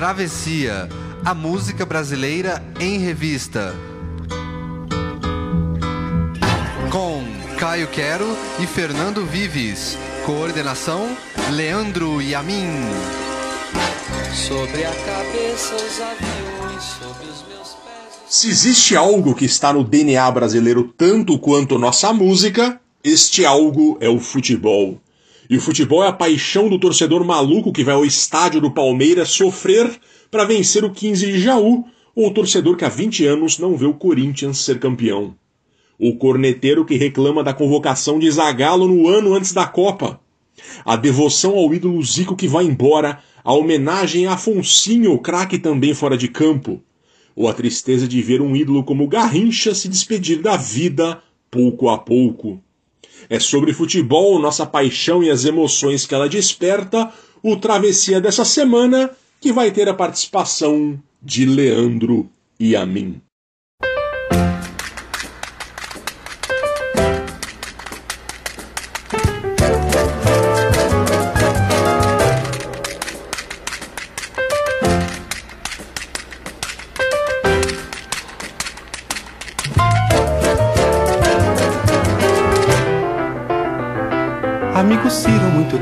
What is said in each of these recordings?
Travessia, a música brasileira em revista. Com Caio Quero e Fernando Vives. Coordenação: Leandro Yamin. Sobre a cabeça os aviões, sobre os meus pés. Se existe algo que está no DNA brasileiro tanto quanto nossa música, este algo é o futebol. E o futebol é a paixão do torcedor maluco que vai ao estádio do Palmeiras sofrer para vencer o 15 de Jaú, ou o torcedor que há 20 anos não vê o Corinthians ser campeão. O corneteiro que reclama da convocação de Zagallo no ano antes da Copa. A devoção ao ídolo Zico que vai embora, a homenagem a Afonsinho, craque também fora de campo. Ou a tristeza de ver um ídolo como Garrincha se despedir da vida pouco a pouco. É sobre futebol, nossa paixão e as emoções que ela desperta, o Travessia dessa semana, que vai ter a participação de Leandro e a mim.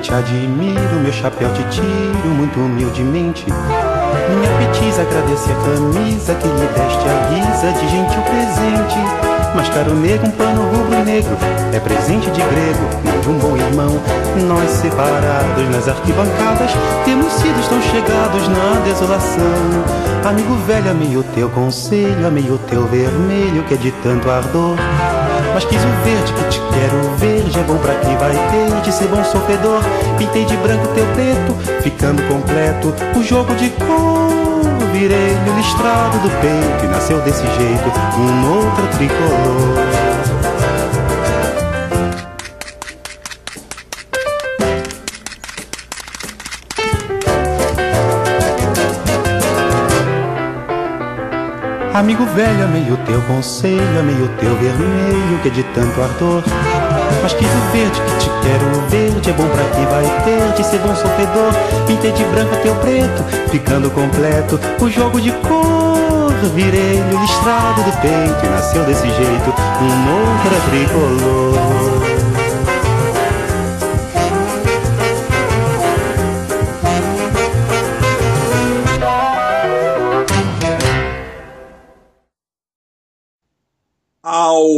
Te admiro, meu chapéu te tiro muito humildemente. Minha petiza agradece a camisa que lhe deste a guisa de gentil presente. Mas caro negro, um pano rubro-negro é presente de grego, não de um bom irmão. Nós separados nas arquibancadas, temos sido tão chegados na desolação. Amigo velho, amei o teu conselho, amei o teu vermelho que é de tanto ardor. Mas quis o verde que te quero verde É bom pra quem vai ter de ser bom sofredor. Pintei de branco teu preto, ficando completo O jogo de cor. Virei o listrado do peito E nasceu desse jeito um outro tricolor Amigo velho, amei o teu conselho, amei o teu vermelho, que é de tanto ardor. Mas quis o verde, que te quero verde, é bom pra quem vai ter de ser bom sofredor. Pintei de branco teu preto, ficando completo o jogo de cor. Virei o listrado do peito e nasceu desse jeito um outro tricolor. Ao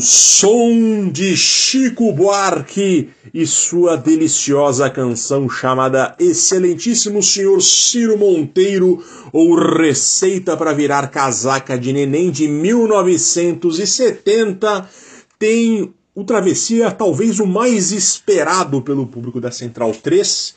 som de Chico Buarque e sua deliciosa canção chamada Excelentíssimo Senhor Ciro Monteiro ou Receita para Virar Casaca de Neném de 1970 tem o Travessia talvez o mais esperado pelo público da Central 3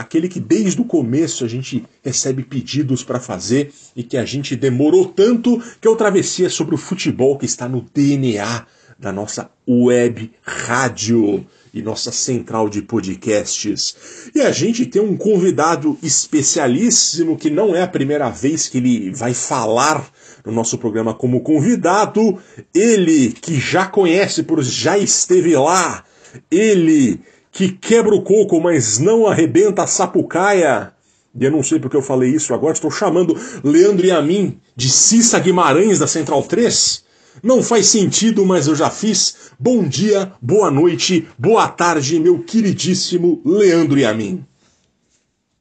aquele que desde o começo a gente recebe pedidos para fazer e que a gente demorou tanto, que é o Travessia sobre o futebol que está no DNA da nossa web rádio e nossa central de podcasts. E a gente tem um convidado especialíssimo que não é a primeira vez que ele vai falar no nosso programa como convidado. Ele que já conhece por já esteve lá. Ele que quebra o coco, mas não arrebenta a sapucaia. E eu não sei porque eu falei isso agora, estou chamando Leandro e a mim de Cissa Guimarães da Central 3. Não faz sentido, mas eu já fiz. Bom dia, boa noite, boa tarde, meu queridíssimo Leandro e a mim.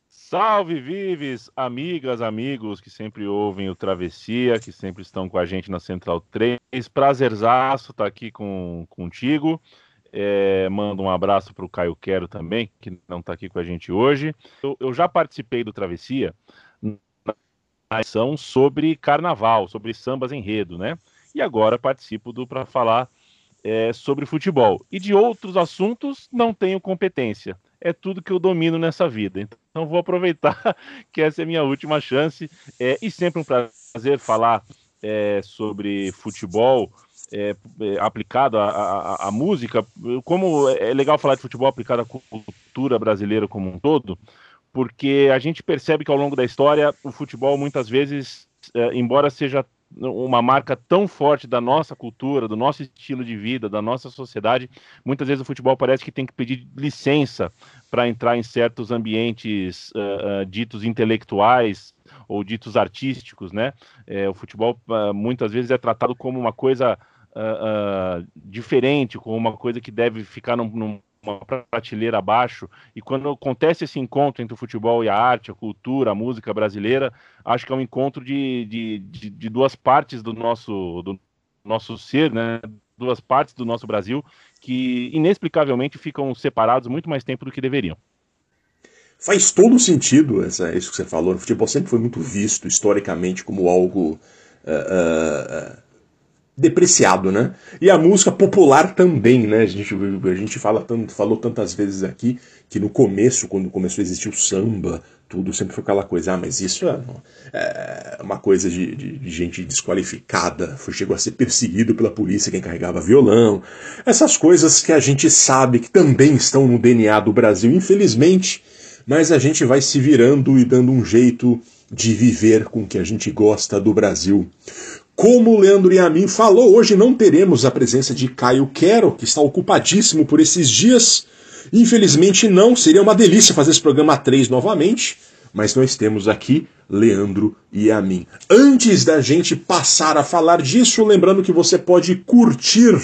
Salve, Vives, amigas, amigos que sempre ouvem o Travessia, que sempre estão com a gente na Central 3. Prazerzaço estar aqui com, contigo. É, mando um abraço para o Caio Quero também, que não está aqui com a gente hoje. Eu, eu, já participei do Travessia na ação sobre carnaval, sobre sambas enredo, né? E agora participo do para falar é, sobre futebol. E de outros assuntos não tenho competência. É tudo que eu domino nessa vida. Então vou aproveitar que essa é a minha última chance. É, e sempre um prazer falar é, sobre futebol é, é, aplicado à, à, música, como é legal falar de futebol aplicado à cultura brasileira como um todo, porque a gente percebe que ao longo da história o futebol muitas vezes, é, embora seja uma marca tão forte da nossa cultura, do nosso estilo de vida, da nossa sociedade, muitas vezes o futebol parece que tem que pedir licença para entrar em certos ambientes uh, uh, ditos intelectuais ou ditos artísticos, né? É, o futebol uh, muitas vezes é tratado como uma coisa uh, diferente, como uma coisa que deve ficar num, numa prateleira abaixo. E quando acontece esse encontro entre o futebol e a arte, a cultura, a música brasileira, acho que é um encontro de, de, de, de duas partes do nosso, do nosso ser, né? Duas partes do nosso Brasil que inexplicavelmente ficam separados muito mais tempo do que deveriam. Faz todo sentido essa, isso que você falou. O futebol sempre foi muito visto historicamente como algo uh, uh, depreciado, né? E a música popular também, né? A gente, a gente fala tanto, falou tantas vezes aqui que no começo, quando começou a existir o samba, tudo sempre foi aquela coisa, ah, mas isso é, é uma coisa de, de, de, gente desqualificada, foi, chegou a ser perseguido pela polícia quem carregava violão, essas coisas que a gente sabe que também estão no DNA do Brasil, infelizmente, mas a gente vai se virando e dando um jeito de viver com o que a gente gosta do Brasil. Como o Leandro Yamin falou, hoje não teremos a presença de Caio Quero, que está ocupadíssimo por esses dias, Infelizmente não, seria uma delícia fazer esse programa 3 novamente, mas nós temos aqui Leandro e a mim. Antes da gente passar a falar disso, lembrando que você pode curtir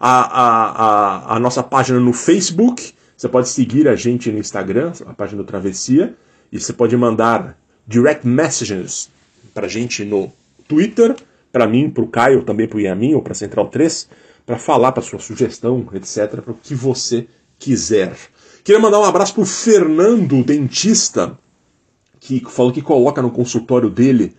a, a, a, a nossa página no Facebook, você pode seguir a gente no Instagram, a página do Travessia, e você pode mandar direct messages pra gente no Twitter, para mim, pro Caio, também pro Yamin ou pra Central 3, para falar para sua sugestão, etc, para o que você quiser. Queria mandar um abraço pro Fernando, dentista, que falou que coloca no consultório dele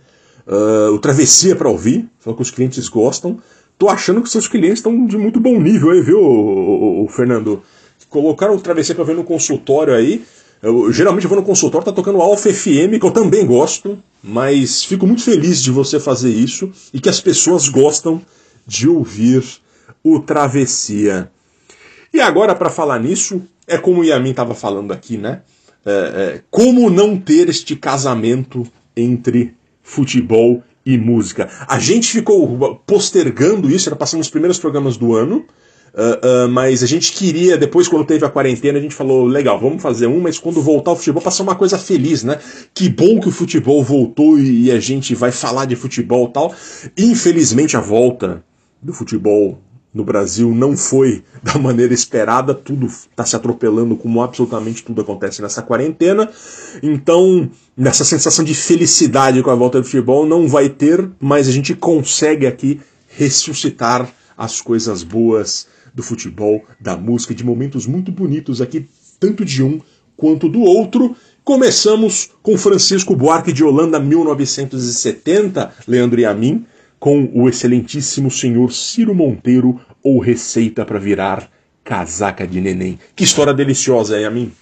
uh, o Travessia para ouvir, falou que os clientes gostam. Tô achando que seus clientes estão de muito bom nível aí, viu, o, o, o Fernando? Colocaram o Travessia para ver no consultório aí. Eu, geralmente eu vou no consultório, tá tocando Alfa FM, que eu também gosto, mas fico muito feliz de você fazer isso e que as pessoas gostam de ouvir o Travessia. E agora, para falar nisso, é como o Yamin estava falando aqui, né? É, é, como não ter este casamento entre futebol e música? A gente ficou postergando isso, era passando os primeiros programas do ano. Uh, mas a gente queria, depois quando teve a quarentena, a gente falou, legal, vamos fazer um, mas quando voltar o futebol, passar uma coisa feliz, né? Que bom que o futebol voltou e, a gente vai falar de futebol tal. Infelizmente a volta do futebol no Brasil não foi da maneira esperada, tudo está se atropelando como absolutamente tudo acontece nessa quarentena. Então, nessa sensação de felicidade com a volta do futebol não vai ter, mas a gente consegue aqui ressuscitar as coisas boas do futebol, da música, de momentos muito bonitos aqui, tanto de um quanto do outro. Começamos com Francisco Buarque de Holanda, 1970, Leandro e a mim com o excelentíssimo senhor Ciro Monteiro ou Receita para virar casaca de neném. Que história deliciosa, é a mim.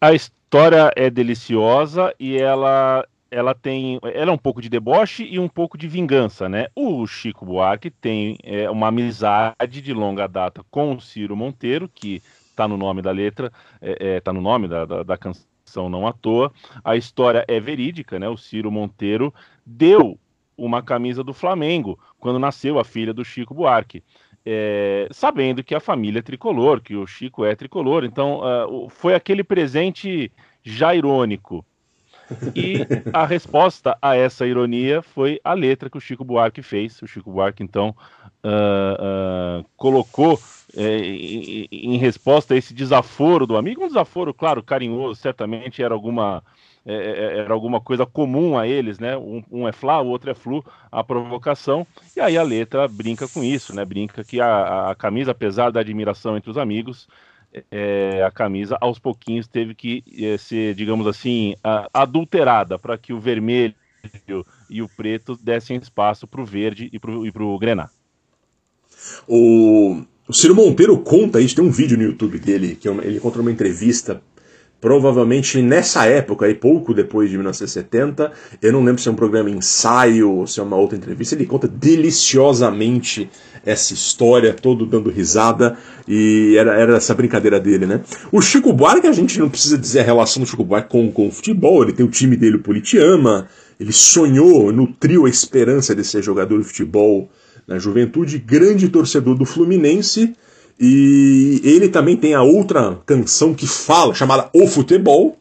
A história é deliciosa e ela ela tem ela é um pouco de deboche e um pouco de vingança, né? O Chico Buarque tem é, uma amizade de longa data com o Ciro Monteiro, que está no nome da letra, está é, é, tá no nome da, da, da canção não à toa. A história é verídica, né? O Ciro Monteiro deu uma camisa do Flamengo quando nasceu a filha do Chico Buarque. É, sabendo que a família é tricolor, que o Chico é tricolor, então uh, foi aquele presente já irônico. E a resposta a essa ironia foi a letra que o Chico Buarque fez. O Chico Buarque, então, uh, uh, colocou é, em, resposta a esse desaforo do amigo, um desaforo, claro, carinhoso, certamente era alguma é, é, era alguma coisa comum a eles, né? Um, um, é Flá, o outro é Flu, a provocação. E aí a letra brinca com isso, né? Brinca que a, a camisa, apesar da admiração entre os amigos, é, a camisa aos pouquinhos teve que é, ser, digamos assim, a, adulterada para que o vermelho e o preto dessem espaço para o verde e para o grená. O, Ciro Monteiro conta isso, tem um vídeo no YouTube dele, que é ele conta uma entrevista provavelmente nessa época, aí pouco depois de 1970, eu não lembro se é um programa ensaio ou se é uma outra entrevista, ele conta deliciosamente essa história, todo dando risada, e era, era essa brincadeira dele, né? O Chico Buarque, a gente não precisa dizer a relação do Chico Buarque com, com o futebol, ele tem o time dele, o Politiama, ele sonhou, nutriu a esperança de ser jogador de futebol na juventude, grande torcedor do Fluminense, e ele também tem a outra canção que fala, chamada O Futebol,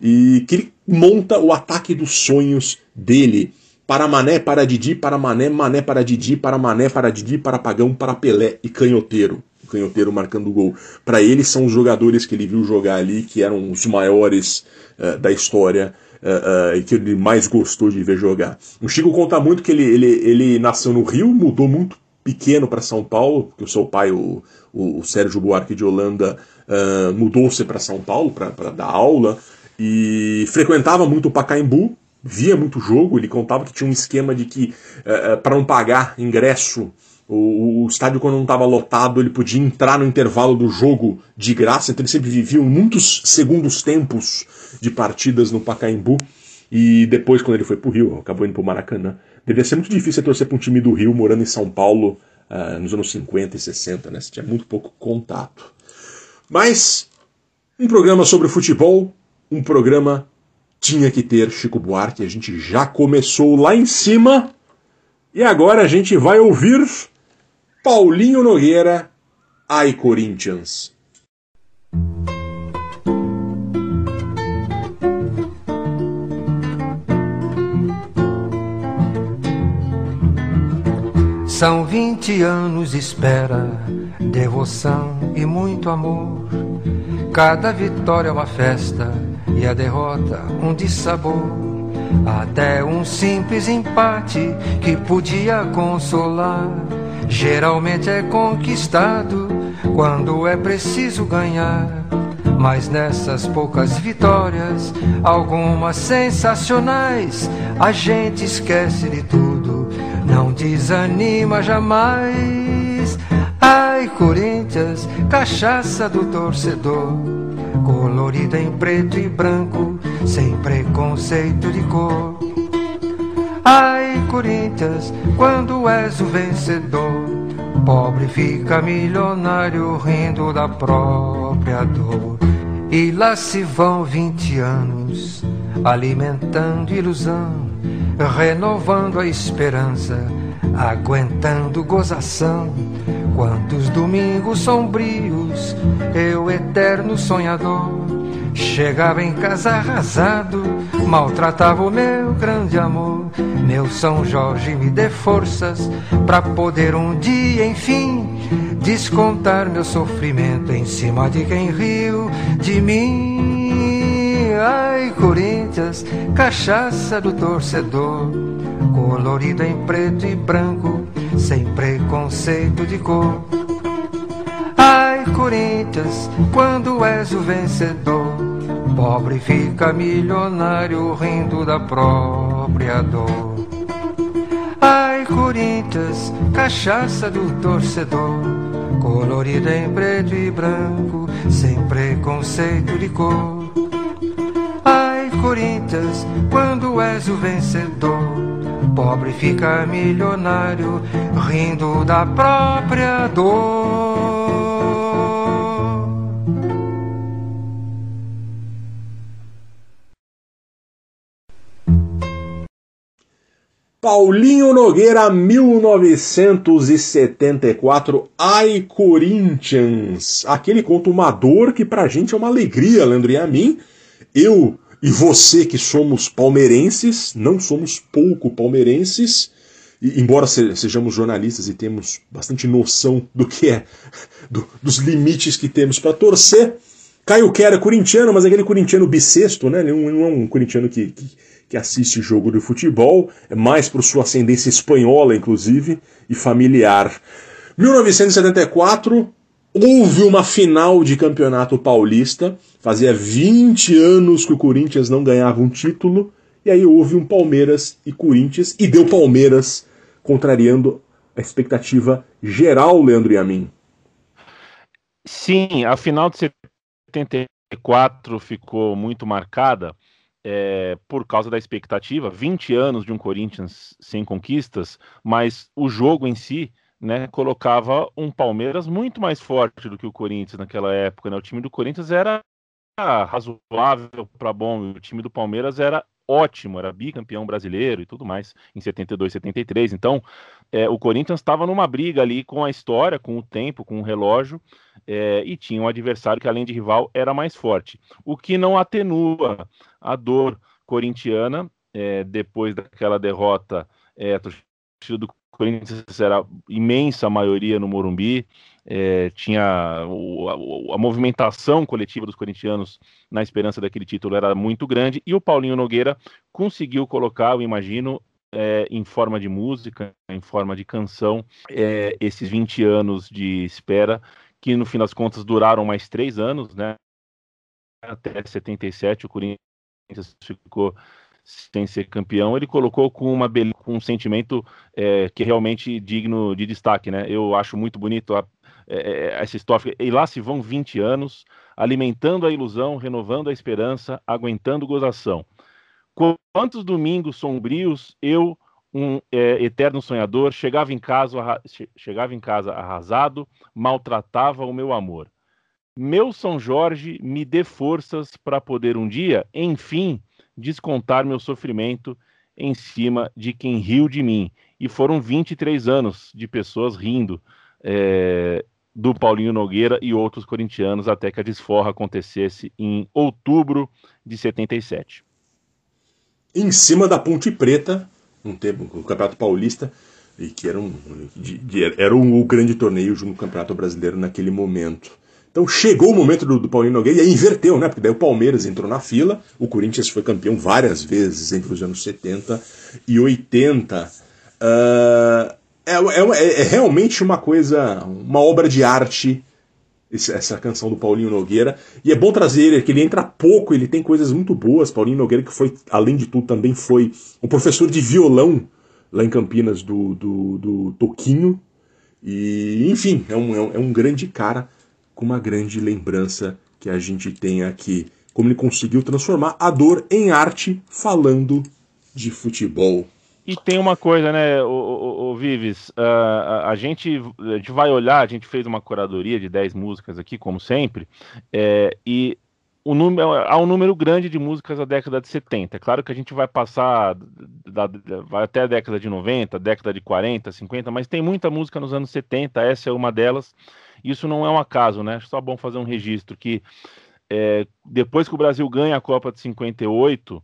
e que ele monta o ataque dos sonhos dele. Para Mané, para Didi, para Mané, Mané para Didi, para Mané, para Didi, para Pagão, para Pelé e Canhoteiro. Canhoteiro marcando gol. Para ele, são os jogadores que ele viu jogar ali, que eram os maiores uh, da história uh, uh, e que ele mais gostou de ver jogar. O Chico conta muito que ele, ele, ele nasceu no Rio, mudou muito pequeno para São Paulo, porque o seu pai, o, o, o Sérgio Buarque de Holanda, mudou-se para São Paulo para dar aula e frequentava muito o Pacaembu, via muito jogo. Ele contava que tinha um esquema de que, para não pagar ingresso o, o, estádio, quando não estava lotado, ele podia entrar no intervalo do jogo de graça, então ele sempre vivia muitos segundos tempos de partidas no Pacaembu. E depois, quando ele foi para o Rio, acabou indo para o Maracanã. Devia ser muito difícil torcer para um time do Rio morando em São Paulo uh, nos anos 50 e 60, né? Você tinha muito pouco contato. Mas, um programa sobre futebol, um programa tinha que ter Chico Buarque. A gente já começou lá em cima. E agora a gente vai ouvir Paulinho Nogueira, Ai Corinthians. São vinte anos espera, devoção e muito amor. Cada vitória é uma festa e a derrota um dissabor. Até um simples empate que podia consolar geralmente é conquistado quando é preciso ganhar. Mas nessas poucas vitórias, algumas sensacionais, a gente esquece de tudo, não desanima jamais. Ai, Corinthians, cachaça do torcedor, colorida em preto e branco, sem preconceito de cor. Ai, Corinthians, quando és o vencedor, pobre fica milionário rindo da própria dor. E lá se vão vinte anos, alimentando ilusão, renovando a esperança, aguentando gozação. Quantos domingos sombrios, eu eterno sonhador, chegava em casa arrasado, maltratava o meu grande amor. Meu São Jorge me dê forças para poder um dia, enfim, descontar meu sofrimento em cima de quem riu de mim. Ai, Corinthians, cachaça do torcedor, colorida em preto e branco, sem preconceito de cor. Ai, Corinthians, quando és o vencedor, pobre fica milionário rindo da própria dor. Ai, Corinthians, cachaça do torcedor, colorida em preto e branco, sem preconceito de cor. Corinthians, quando és o vencedor, pobre fica milionário, rindo da própria dor. Paulinho Nogueira, 1974, Ai Corinthians. Aquele conto uma dor que pra gente é uma alegria, Leandro e a mim. Eu e você que somos palmeirenses, não somos pouco palmeirenses, e, embora sejamos jornalistas e temos bastante noção do que é, do, dos limites que temos para torcer. Caio Quera, corintiano, mas aquele corintiano bissexto, né? Ele não é um corintiano que, que que assiste jogo de futebol, é mais por sua ascendência espanhola, inclusive, e familiar. 1974, houve uma final de campeonato paulista, fazia 20 anos que o Corinthians não ganhava um título, e aí houve um Palmeiras e Corinthians, e deu Palmeiras, contrariando a expectativa geral, Leandro e a mim. Sim, a final de 74 ficou muito marcada é, por causa da expectativa, 20 anos de um Corinthians sem conquistas, mas o jogo em si né, colocava um Palmeiras muito mais forte do que o Corinthians naquela época. Né? O time do Corinthians era razoável para bom, o time do Palmeiras era ótimo, era bicampeão brasileiro e tudo mais em 72, 73. Então, é, o Corinthians estava numa briga ali com a história, com o tempo, com o relógio, é, e tinha um adversário que, além de rival, era mais forte. O que não atenua a dor corintiana, é, depois daquela derrota, é, do Corinthians era imensa maioria no Morumbi, é, tinha o, a, a, movimentação coletiva dos corintianos na esperança daquele título era muito grande e o Paulinho Nogueira conseguiu colocar, eu imagino, é, em forma de música, em forma de canção, é, esses 20 anos de espera que no fim das contas duraram mais três anos, né? Até 77 o Corinthians ficou sem ser campeão, ele colocou com uma com um sentimento é, que é realmente digno de destaque, né? Eu acho muito bonito a, é, é, essa história. E lá se vão 20 anos, alimentando a ilusão, renovando a esperança, aguentando gozação. Quantos domingos sombrios eu, um é, eterno sonhador, chegava em, casa, chegava em casa arrasado, maltratava o meu amor. Meu São Jorge, me dê forças para poder um dia, enfim, descontar meu sofrimento em cima de quem riu de mim. E foram 23 anos de pessoas rindo é, do Paulinho Nogueira e outros corintianos até que a desforra acontecesse em outubro de 77. Em cima da Ponte Preta, um tempo, o Campeonato Paulista, e que era um, de, de, era um, o grande torneio junto com o Campeonato Brasileiro naquele momento. Então chegou o momento do, do Paulinho Nogueira e aí inverteu, né? Porque daí o Palmeiras entrou na fila, o Corinthians foi campeão várias vezes entre os anos 70 e 80. Uh, é, é, é, realmente uma coisa, uma obra de arte essa canção do Paulinho Nogueira. E é bom trazer ele, que ele entra pouco, ele tem coisas muito boas. Paulinho Nogueira, que foi, além de tudo, também foi um professor de violão lá em Campinas do, do, do Toquinho. E, enfim, é um, é um grande cara com uma grande lembrança que a gente tem aqui. Como ele conseguiu transformar a dor em arte falando de futebol. E tem uma coisa, né, o, o, o Vives, uh, a, a, gente, a gente vai olhar, a gente fez uma curadoria de 10 músicas aqui, como sempre, é, e o número, há um número grande de músicas da década de 70. É claro que a gente vai passar da, vai até a década de 90, década de 40, 50, mas tem muita música nos anos 70, essa é uma delas. Isso não é um acaso, né? Só bom fazer um registro que é, depois que o Brasil ganha a Copa de 58,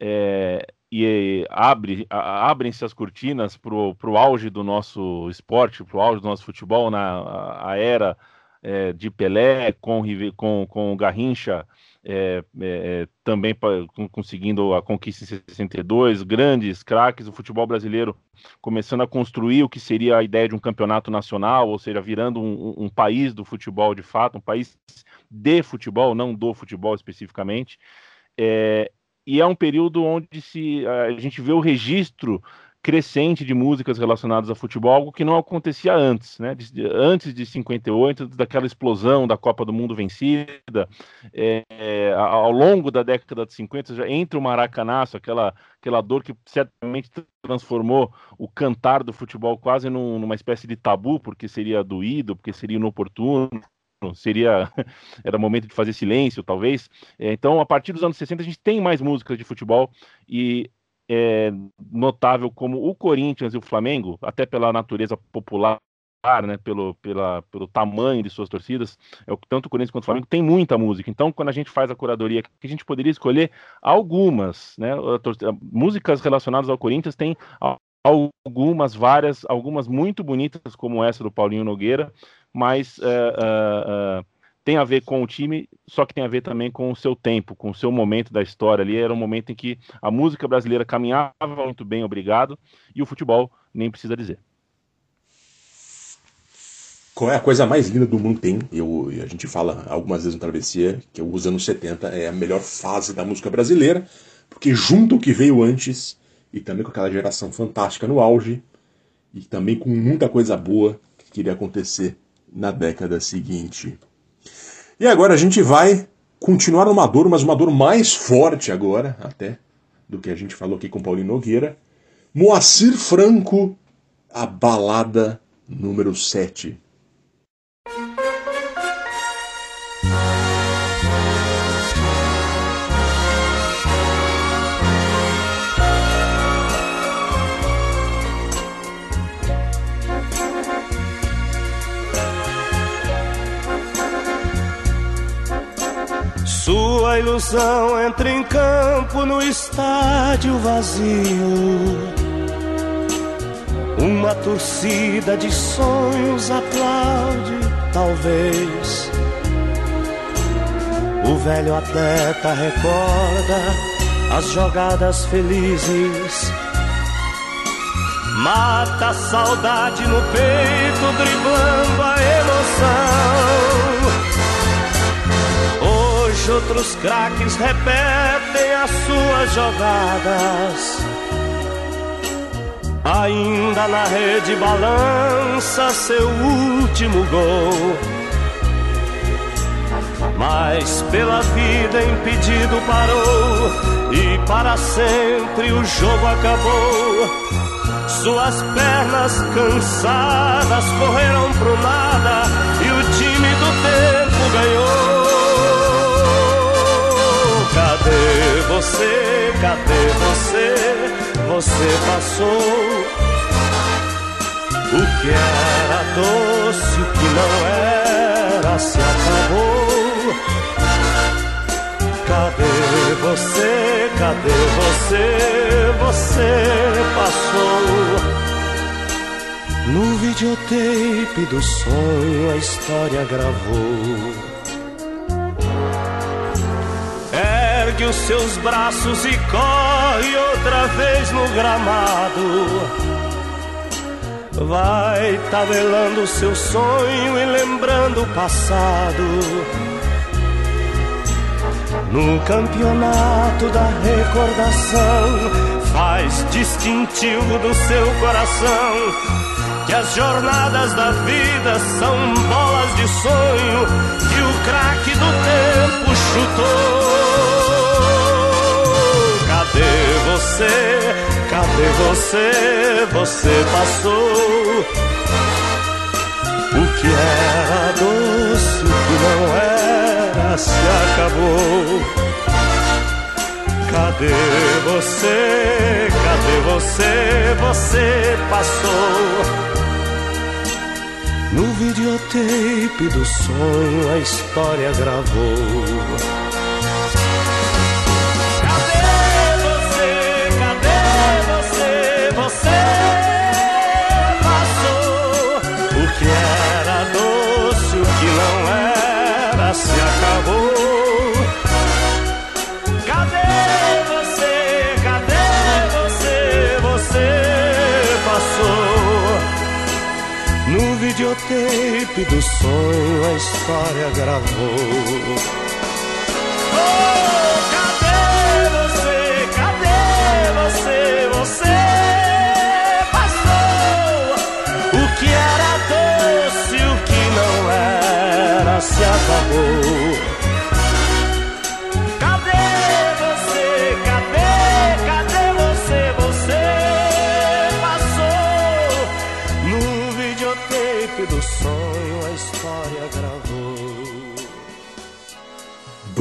é, e abre, abrem-se as cortinas para o auge do nosso esporte, para o auge do nosso futebol na a era é, de Pelé, com, com, com Garrincha é, é, também pra, conseguindo a conquista em 62, grandes craques, o futebol brasileiro começando a construir o que seria a ideia de um campeonato nacional, ou seja, virando um, um país do futebol de fato, um país de futebol, não do futebol especificamente. É, e é um período onde se, a gente vê o registro crescente de músicas relacionadas a futebol, algo que não acontecia antes, né? antes de 58, daquela explosão da Copa do Mundo vencida, é, ao longo da década de 50, já entre o maracanaço, aquela, aquela dor que certamente transformou o cantar do futebol quase num, numa espécie de tabu, porque seria doído, porque seria inoportuno, seria era momento de fazer silêncio, talvez. É, então, a partir dos anos 60 a gente tem mais músicas de futebol e é notável como o Corinthians e o Flamengo, até pela natureza popular, né, pelo, pela, pelo tamanho de suas torcidas, é, tanto o Corinthians quanto o Flamengo tem muita música. Então, quando a gente faz a curadoria, a gente poderia escolher algumas, né, músicas relacionadas ao Corinthians tem algumas, várias, algumas muito bonitas, como essa do Paulinho Nogueira, mas uh, uh, uh, tem a ver com o time, só que tem a ver também com o seu tempo, com o seu momento da história ali. Era um momento em que a música brasileira caminhava muito bem, obrigado, e o futebol nem precisa dizer. Qual é a coisa mais linda do mundo tem? Eu, a gente fala algumas vezes no Travessia que os anos 70 é a melhor fase da música brasileira, porque junto o que veio antes, e também com aquela geração fantástica no auge, e também com muita coisa boa que queria acontecer na década seguinte. E agora a gente vai continuar numa dor, mas uma dor mais forte agora, até, do que a gente falou aqui com Paulinho Nogueira. Moacir Franco, a balada número 7. Sua ilusão entra em campo no estádio vazio. Uma torcida de sonhos aplaude, talvez. O velho atleta recorda as jogadas felizes. Mata a saudade no peito, driblando a emoção. Hoje outros craques repetem as suas jogadas Ainda na rede balança seu último gol. Mas pela vida impedido parou e para sempre o jogo acabou. Suas pernas cansadas correram pro nada e o time do tempo Cadê você? Cadê você? você passou. O que era doce, o que não era, se acabou. Cadê você? Cadê você? Você passou. No videotape do sonho a história gravou. Ergue os seus braços e corre outra vez no gramado. Vai tabelando seu sonho e lembrando o passado. No campeonato da recordação, faz distintivo do seu coração. Que as jornadas da vida são bolas de sonho que o craque do tempo chutou. Você? Cadê você? Você passou. O que era doce, o que não era, se acabou. Cadê você? Cadê você? Você passou. No videotape do sonho a história gravou. Videotape do sonho a história gravou. Oh, cadê você? Cadê você? Você passou. O que era doce, o que não era, se acabou.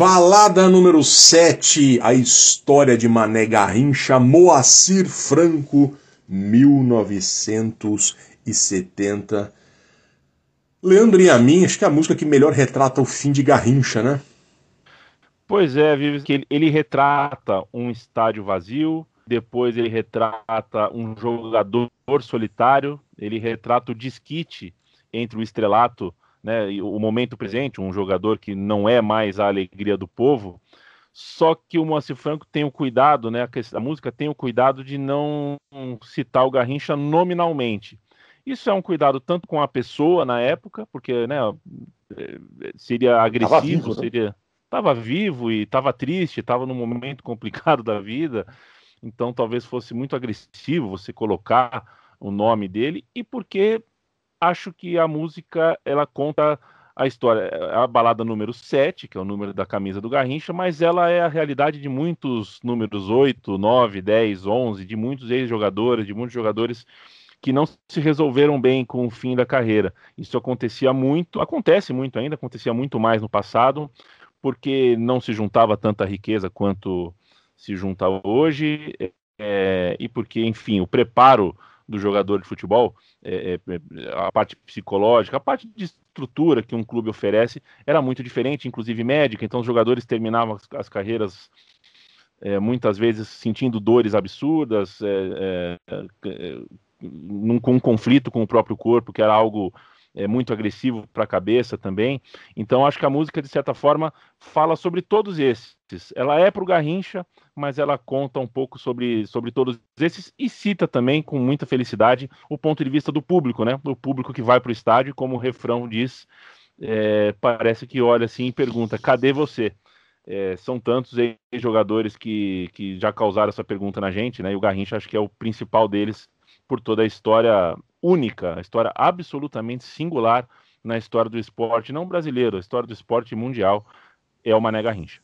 Balada número 7, a história de Mané Garrincha, Moacir Franco, 1970. Leandro e a mim, acho que é a música que melhor retrata o fim de Garrincha, né? Pois é, Vives, que ele, retrata um estádio vazio, depois ele retrata um jogador solitário, ele retrata o disquite entre o estrelato né, o momento presente, um jogador que não é mais a alegria do povo, só que o Moacir Franco tem o cuidado, né, a, música tem o cuidado de não citar o Garrincha nominalmente. Isso é um cuidado tanto com a pessoa na época, porque né, é, seria agressivo, tava vivo, né? seria estava vivo e estava triste, estava num momento complicado da vida, então talvez fosse muito agressivo você colocar o nome dele, e porque acho que a música ela conta a história. A balada número 7, que é o número da camisa do Garrincha, mas ela é a realidade de muitos números 8, 9, 10, 11, de muitos ex-jogadores, de muitos jogadores que não se resolveram bem com o fim da carreira. Isso acontecia muito, acontece muito ainda, acontecia muito mais no passado, porque não se juntava tanta riqueza quanto se junta hoje, é, e porque, enfim, o preparo do jogador de futebol, é, é, é, a parte psicológica, a parte de estrutura que um clube oferece era muito diferente, inclusive médica. Então os jogadores terminavam as, as carreiras é, muitas vezes sentindo dores absurdas, é, é, num, com um conflito com o próprio corpo, que era algo é muito agressivo para a cabeça também. Então acho que a música de certa forma fala sobre todos esses. Ela é para o Garrincha, mas ela conta um pouco sobre, sobre todos esses e cita também com muita felicidade o ponto de vista do público, né? Do público que vai para o estádio, como o refrão diz, é, parece que olha assim e pergunta: cadê você? É, são tantos jogadores que, que já causaram essa pergunta na gente, né? E o Garrincha acho que é o principal deles por toda a história única, a história absolutamente singular na história do esporte, não brasileiro, a história do esporte mundial é o Mané Garrincha.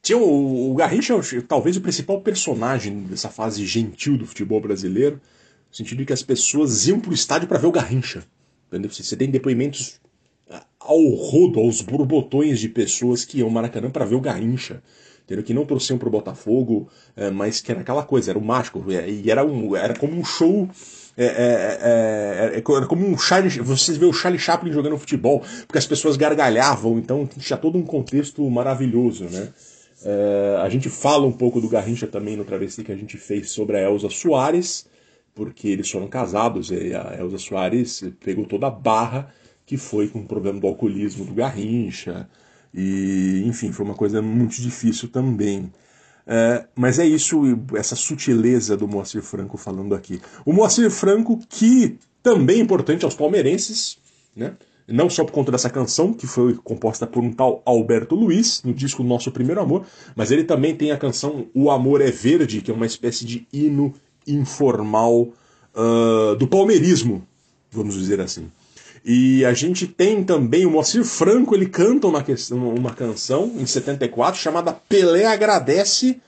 Tinha o, o Garrincha é talvez o principal personagem dessa fase gentil do futebol brasileiro, no sentido de que as pessoas iam para o estádio para ver o Garrincha. Entendeu? Você tem depoimentos ah, ao rodo, aos borbotões de pessoas que iam ao Maracanã para ver o Garrincha entendeu? que não torciam pro Botafogo, é, mas que era aquela coisa, era o mágico, e era, um, era como um show. É, é, é, era como um Charlie, vocês vê o Charlie Chaplin jogando futebol, porque as pessoas gargalhavam, então tinha todo um contexto maravilhoso, né? a gente fala um pouco do Garrincha também no travesti que a gente fez sobre a Elza Soares, porque eles foram casados e a Elza Soares pegou toda a barra que foi com o problema do alcoolismo do Garrincha, e, enfim, foi uma coisa muito difícil também. É, mas é isso, essa sutileza do Moacir Franco falando aqui. O Moacir Franco, que também é importante aos palmeirenses, né? não só por conta dessa canção, que foi composta por um tal Alberto Luiz, no disco Nosso Primeiro Amor, mas ele também tem a canção O Amor é Verde, que é uma espécie de hino informal uh, do palmeirismo, vamos dizer assim. E a gente tem também o Moacir Franco, ele canta uma, uma canção em 74 chamada Pelé Agradece,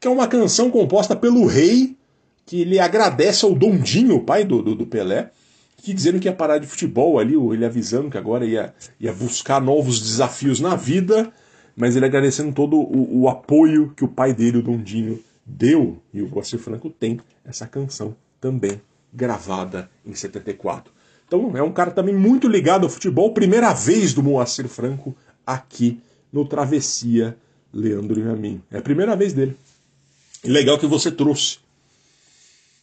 que é uma canção composta pelo rei, que ele agradece ao Dondinho, o pai do, do, do Pelé, que dizendo que ia parar de futebol ali, ele avisando que agora ia, ia buscar novos desafios na vida, mas ele agradecendo todo o, o apoio que o pai dele, o Dondinho, deu. E o Moacir Franco tem essa canção também gravada em 74. Então é um cara também muito ligado ao futebol. Primeira vez do Moacir Franco aqui no Travessia Leandro e a mim. É a primeira vez dele. E legal que você trouxe.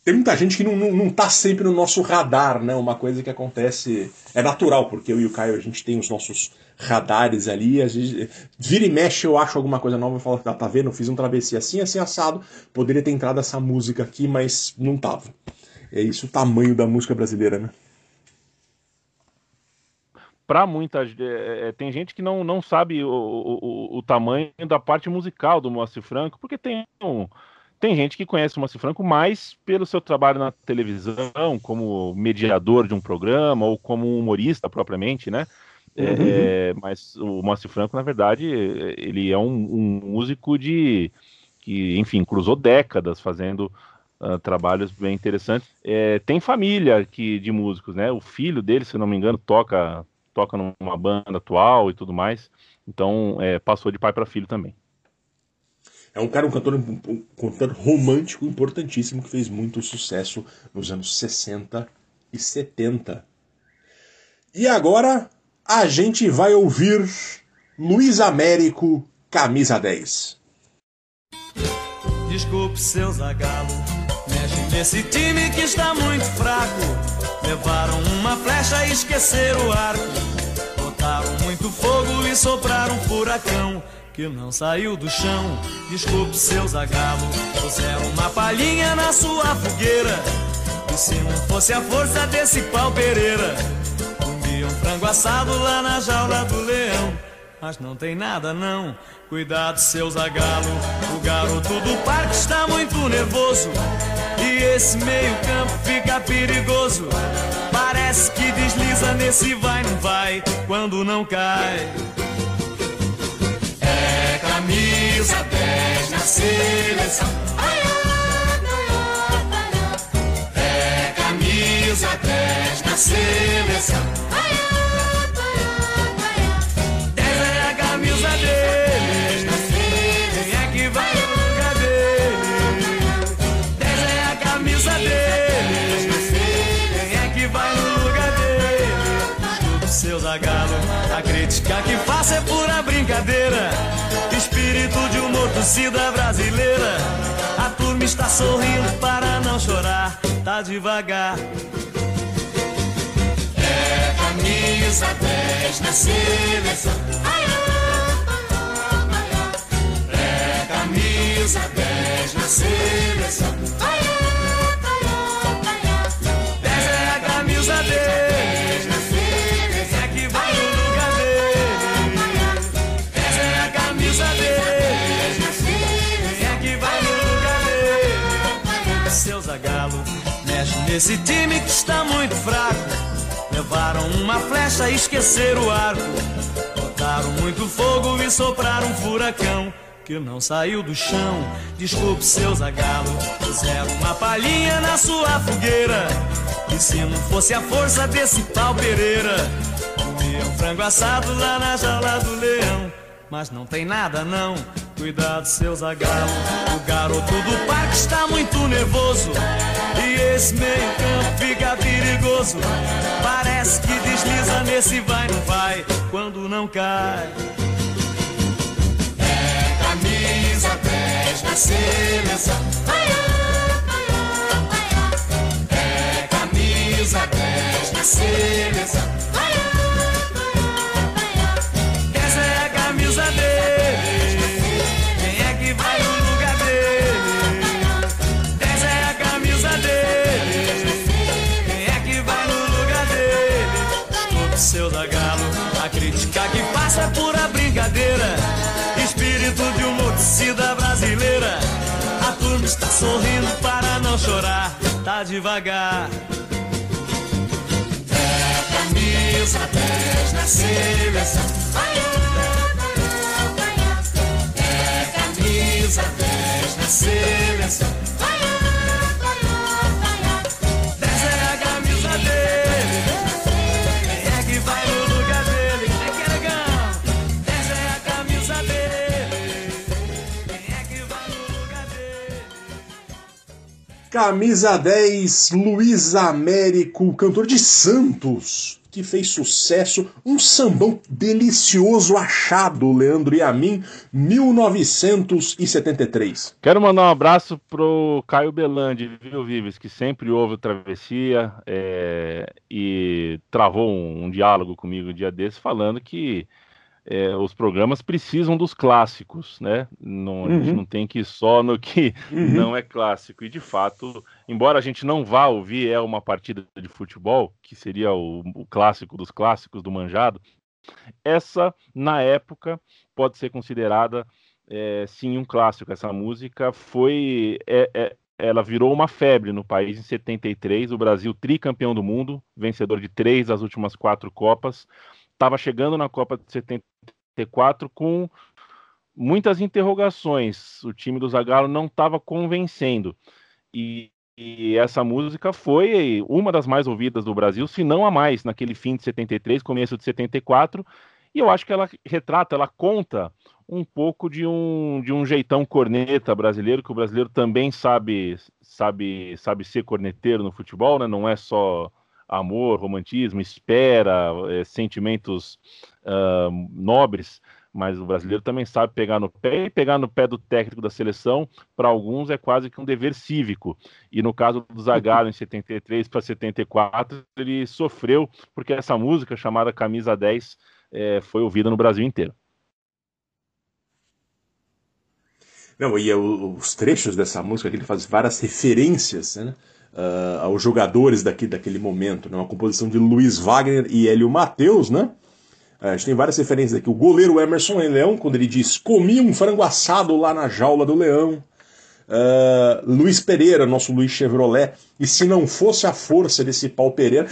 Tem muita gente que não, não, não tá sempre no nosso radar, né? Uma coisa que acontece. É natural, porque eu e o Caio a gente tem os nossos radares ali. Às vezes, vira e mexe, eu acho alguma coisa nova e falo, tá, tá vendo? Fiz um travessia assim, assim, assado. Poderia ter entrado essa música aqui, mas não tava. É isso o tamanho da música brasileira, né? Para muitas. É, é, tem gente que não, não sabe o, o, o, tamanho da parte musical do Moacir Franco, porque tem, um, tem gente que conhece o Moacir Franco mais pelo seu trabalho na televisão, como mediador de um programa, ou como humorista propriamente, né? É, uhum. É, mas o Moacir Franco, na verdade, ele é um, um músico de que, enfim, cruzou décadas fazendo Uh, trabalhos bem interessantes. É, tem família que, de músicos, né? O filho dele, se não me engano, toca toca numa banda atual e tudo mais. Então, é, passou de pai para filho também. É um cara, um cantor, um cantor romântico importantíssimo que fez muito sucesso nos anos 60 e 70. E agora a gente vai ouvir Luiz Américo, camisa 10. Desculpe, seu Zagalo, mexe nesse time que está muito fraco. Levaram uma flecha e esqueceram o arco. Botaram muito fogo e sopraram um furacão que não saiu do chão. Desculpe, seu zagalo, puseram uma palhinha na sua fogueira. E se não fosse a força desse pau Pereira, comiam frango assado lá na jaula do leão. Mas não tem nada não, cuidado, seu zagalo. O garoto do parque está muito nervoso. Esse meio-campo fica perigoso. Parece que desliza nesse vai, não vai, quando não cai. É camisa 10 na seleção. É camisa 10 na seleção. Zagalo. A crítica que faço é pura brincadeira. Espírito de humor, torcida brasileira. A turma está sorrindo para não chorar. Tá devagar. É camisa 10 na seleção. É camisa 10 na seleção. 10 nesse time que está muito fraco. Levaram uma flecha e esqueceram o arco. Botaram muito fogo e sopraram um furacão que não saiu do chão. Desculpe, seu Zagalo. Puseram uma palhinha na sua fogueira. E se não fosse a força desse pau Pereira, comia um frango assado lá na jaula do leão. Mas não tem nada não, cuidado seu Zagalo O garoto do parque está muito nervoso. E esse meio campo fica perigoso. Parece que desliza nesse vai não vai Quando não cai. É camisa 10 na seleção. É camisa 10 na seleção passa é pura brincadeira. Espírito de uma brasileira. A turma está sorrindo para não chorar. Tá devagar. É camisa 10 na seleção. É camisa 10 na seleção. Camisa 10, Luiz Américo, cantor de Santos, que fez sucesso, um sambão delicioso achado, Leandro e a mim, 1973. Quero mandar um abraço pro Caio Belandi, viu, Vives, que sempre ouve Travessia é, e travou um, um, diálogo comigo um dia desse falando que é, os programas precisam dos clássicos, né? Não, a gente não tem que ir só no que Uhum. não é clássico. E de fato, embora a gente não vá ouvir é uma partida de futebol, que seria o, o clássico dos clássicos do manjado, essa na época pode ser considerada é, sim um clássico. Essa música foi é, é, ela virou uma febre no país em 73. O Brasil tricampeão do mundo, vencedor de três das últimas quatro copas estava chegando na Copa de 74 com muitas interrogações. O time do Zagallo não estava convencendo. E, e, essa música foi uma das mais ouvidas do Brasil, se não a mais, naquele fim de 73, começo de 74. E eu acho que ela retrata, ela conta um pouco de um, de um jeitão corneta brasileiro, que o brasileiro também sabe, sabe, sabe ser corneteiro no futebol, né? Não é só amor, romantismo, espera, é, sentimentos uh, nobres, mas o brasileiro também sabe pegar no pé e pegar no pé do técnico da seleção, para alguns é quase que um dever cívico. E no caso do Zagallo, em 73 para 74, ele sofreu porque essa música chamada Camisa 10 é, foi ouvida no Brasil inteiro. Não, e os trechos dessa música, ele faz várias referências, né? Uh, aos jogadores daqui, daquele momento. Né? Uma composição de Luiz Wagner e Hélio Matheus, né? A gente tem várias referências aqui. O goleiro Emerson Leão, quando ele diz comi um frango assado lá na jaula do leão. Uh, Luiz Pereira, nosso Luiz Chevrolet. E se não fosse a força desse Paulo Pereira,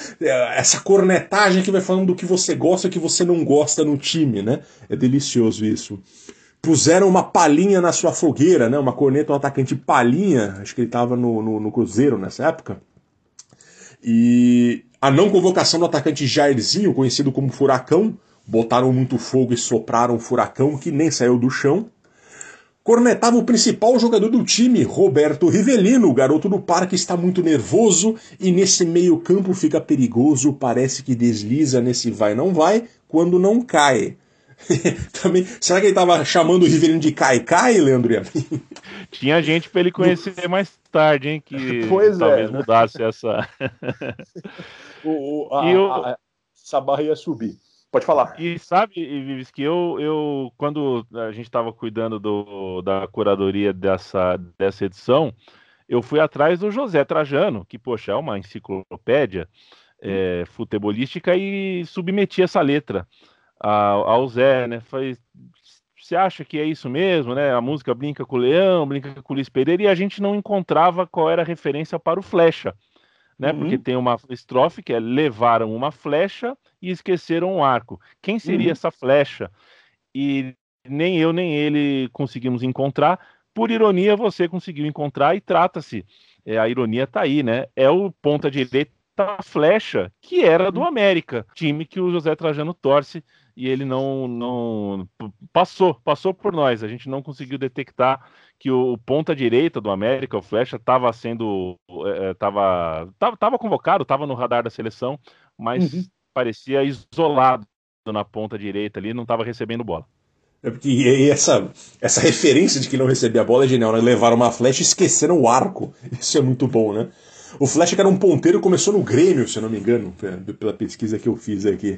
essa cornetagem que vai falando do que você gosta e que você não gosta no time, né? É delicioso isso puseram uma palhinha na sua fogueira, né? Uma corneta, um atacante palhinha, acho que ele estava no, no, no, Cruzeiro nessa época. E a não convocação do atacante Jairzinho, conhecido como Furacão, botaram muito fogo e sopraram o Furacão, que nem saiu do chão. cornetava o principal jogador do time, Roberto Rivelino. O garoto do parque está muito nervoso e nesse meio-campo fica perigoso, parece que desliza nesse vai não vai, quando não cai. Também, será que ele estava chamando o Rivelino de Cai Cai, Leandro? Tinha gente para ele conhecer mais tarde, hein? Que Pois é, talvez né? mudasse essa. O, o- a- E o- a- a- essa barra ia subir. Pode falar. E sabe, Vives, que eu, eu quando a gente estava cuidando do, da curadoria dessa, dessa edição, eu fui atrás do José Trajano, que, poxa, é uma enciclopédia é, futebolística, e submeti essa letra ao, Zé, né? Falei, você acha que é isso mesmo, né? A música brinca com o Leão, brinca com o Luiz Pereira, e a gente não encontrava qual era a referência para o Flecha, né? Uhum. Porque tem uma estrofe que é levaram uma flecha e esqueceram um arco. Quem seria Uhum. essa flecha? E nem eu nem ele conseguimos encontrar. Por ironia, você conseguiu encontrar e trata-se. é, a ironia tá aí, né? É o ponta direita flecha que era do América, time que o José Trajano torce e ele não não passou, passou por nós. A gente não conseguiu detectar que o ponta direita do América, o Flecha, estava sendo estava tava, tava convocado, estava no radar da seleção, mas Uhum. parecia isolado na ponta direita ali, não estava recebendo bola. É porque e essa, essa referência de que não recebia a bola é genial, né? Levaram uma flecha e esqueceram o arco. Isso é muito bom, né? O Flecha, que era um ponteiro, começou no Grêmio, se eu não me engano, pe- pela pesquisa que eu fiz aqui.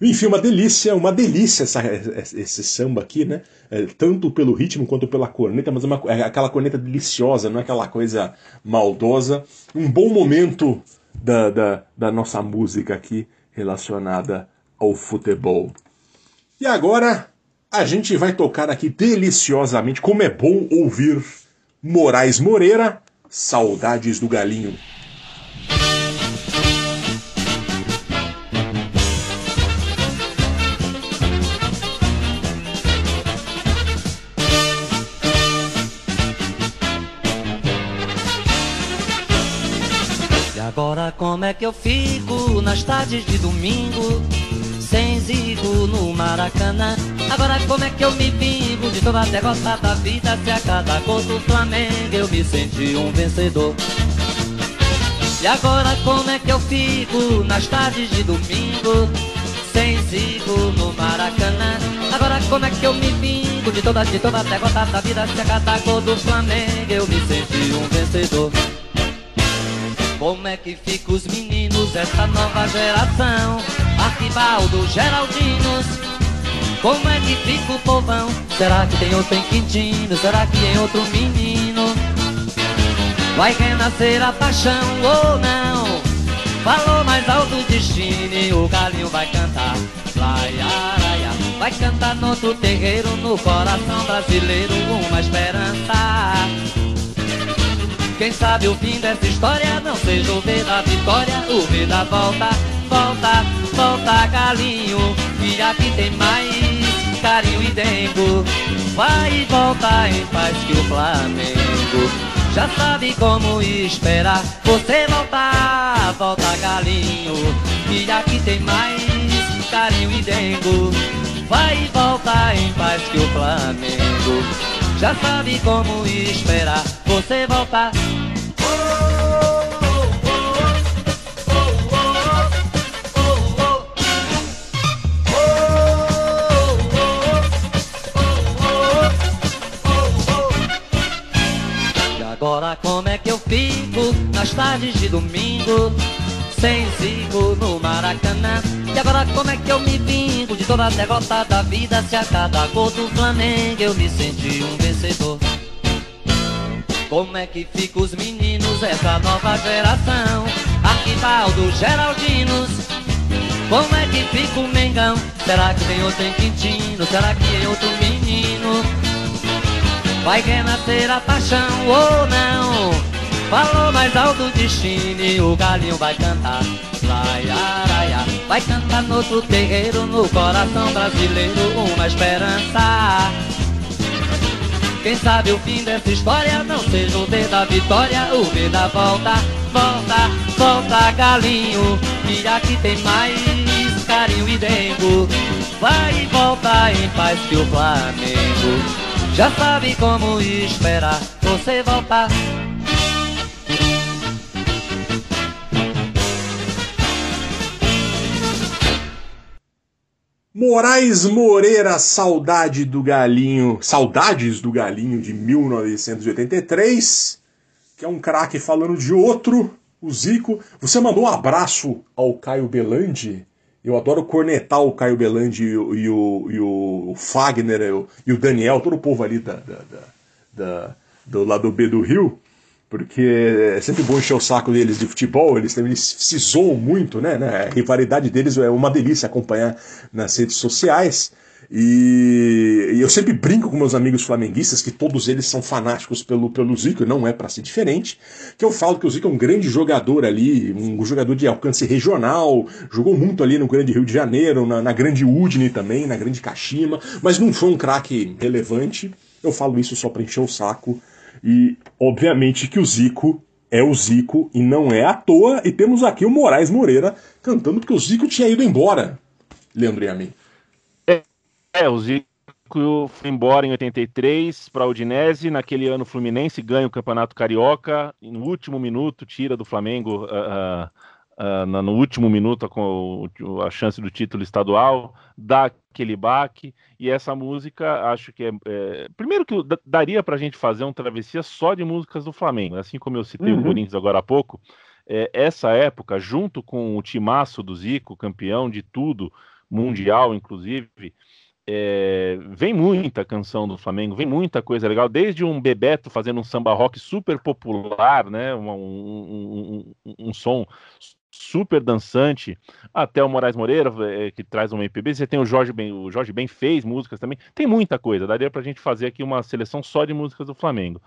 Enfim, uma delícia, uma delícia essa, esse samba aqui, né? É, tanto pelo ritmo quanto pela corneta, mas é, uma, é aquela corneta deliciosa, não é aquela coisa maldosa. Um bom momento da, da, da nossa música aqui relacionada ao futebol. E agora a gente vai tocar aqui deliciosamente, como é bom ouvir Moraes Moreira, Saudades do Galinho. Como é que eu fico nas tardes de domingo Sem zigo no Maracanã? Agora como é que eu me vingo de toda a derrota da vida Se a cada gol do Flamengo eu me senti um vencedor? E agora como é que eu fico nas tardes de domingo Sem zigo no Maracanã? Agora como é que eu me vingo de toda, de toda a derrota da vida Se a cada gol do Flamengo eu me senti um vencedor como é que fica os meninos, essa nova geração? Arquibaldo, Geraldinos. Como é que fica o povão? Será que tem outro Quintino? Será que tem outro menino? Vai renascer a paixão ou não? Falou mais alto o destino e o galinho vai cantar. Lai, araia. Vai cantar no outro terreiro, no coração brasileiro, uma esperança. Quem sabe o fim dessa história não seja o V da vitória, o V da volta, volta, volta galinho, que aqui tem mais carinho e dengo. Vai e volta em paz que o Flamengo já sabe como esperar. Você voltar, volta galinho, que aqui tem mais carinho e dengo. Vai e volta em paz que o Flamengo já sabe como esperar você voltar. E agora como é que eu fico nas tardes de domingo Sem zigo no Maracanã E agora como é que eu me vingo de toda a derrota da vida Se a cada gol do Flamengo eu me senti um vencedor Como é que fica os meninos, essa nova geração Arquibaldo, Geraldinos Como é que fica o Mengão? Será que tem outro em Quintino? Será que tem outro menino? Vai renascer a paixão ou não? Falou mais alto destino e o galinho vai cantar. Vai, araia, vai cantar no outro terreiro, no coração brasileiro, uma esperança. Quem sabe o fim dessa história não seja o V da vitória, o V da volta, volta, volta galinho, que aqui tem mais carinho e dengo. Vai e volta em paz que o Flamengo Já sabe como esperar você voltar. Moraes Moreira, Saudade do Galinho, Saudades do Galinho de 1983, que é um craque falando de outro, o Zico. Você mandou um abraço ao Caio Belandi. Eu adoro cornetar o Caio Belandi e o, e o, e o Fagner e o Daniel, todo o povo ali da, da, da, da do lado B do Rio porque é sempre bom encher o saco deles de futebol, eles, eles se zoam muito, né, né? A rivalidade deles é uma delícia acompanhar nas redes sociais. E, e, eu sempre brinco com meus amigos flamenguistas, que todos eles são fanáticos pelo, pelo Zico, não é para ser diferente, que eu falo que o Zico é um grande jogador ali, um jogador de alcance regional, jogou muito ali no Grande Rio de Janeiro, na, na Grande Udine também, na Grande Kashima, mas não foi um craque relevante. Eu falo isso só para encher o saco e, obviamente, que o Zico é o Zico e não é à toa. E temos aqui o Moraes Moreira cantando porque o Zico tinha ido embora, Leandro e a mim. É, é, o Zico foi embora em 83 para a Udinese. Naquele ano, o Fluminense ganha o Campeonato Carioca. No último minuto, tira do Flamengo. Uh, uh, uh, no último minuto com a chance do título estadual, dá aquele baque, e essa música acho que é. é primeiro que daria para a gente fazer um travessia só de músicas do Flamengo, assim como eu citei uhum. o Corinthians agora há pouco. É, essa época, junto com o timaço do Zico, campeão de tudo, mundial inclusive, é, vem muita canção do Flamengo, vem muita coisa legal, desde um Bebeto fazendo um samba rock super popular, né, um, um, um, um som super dançante, até o Moraes Moreira, é, que traz uma MPB, você tem o Jorge Ben, o Jorge Ben fez músicas também, tem muita coisa, daria pra gente fazer aqui uma seleção só de músicas do Flamengo.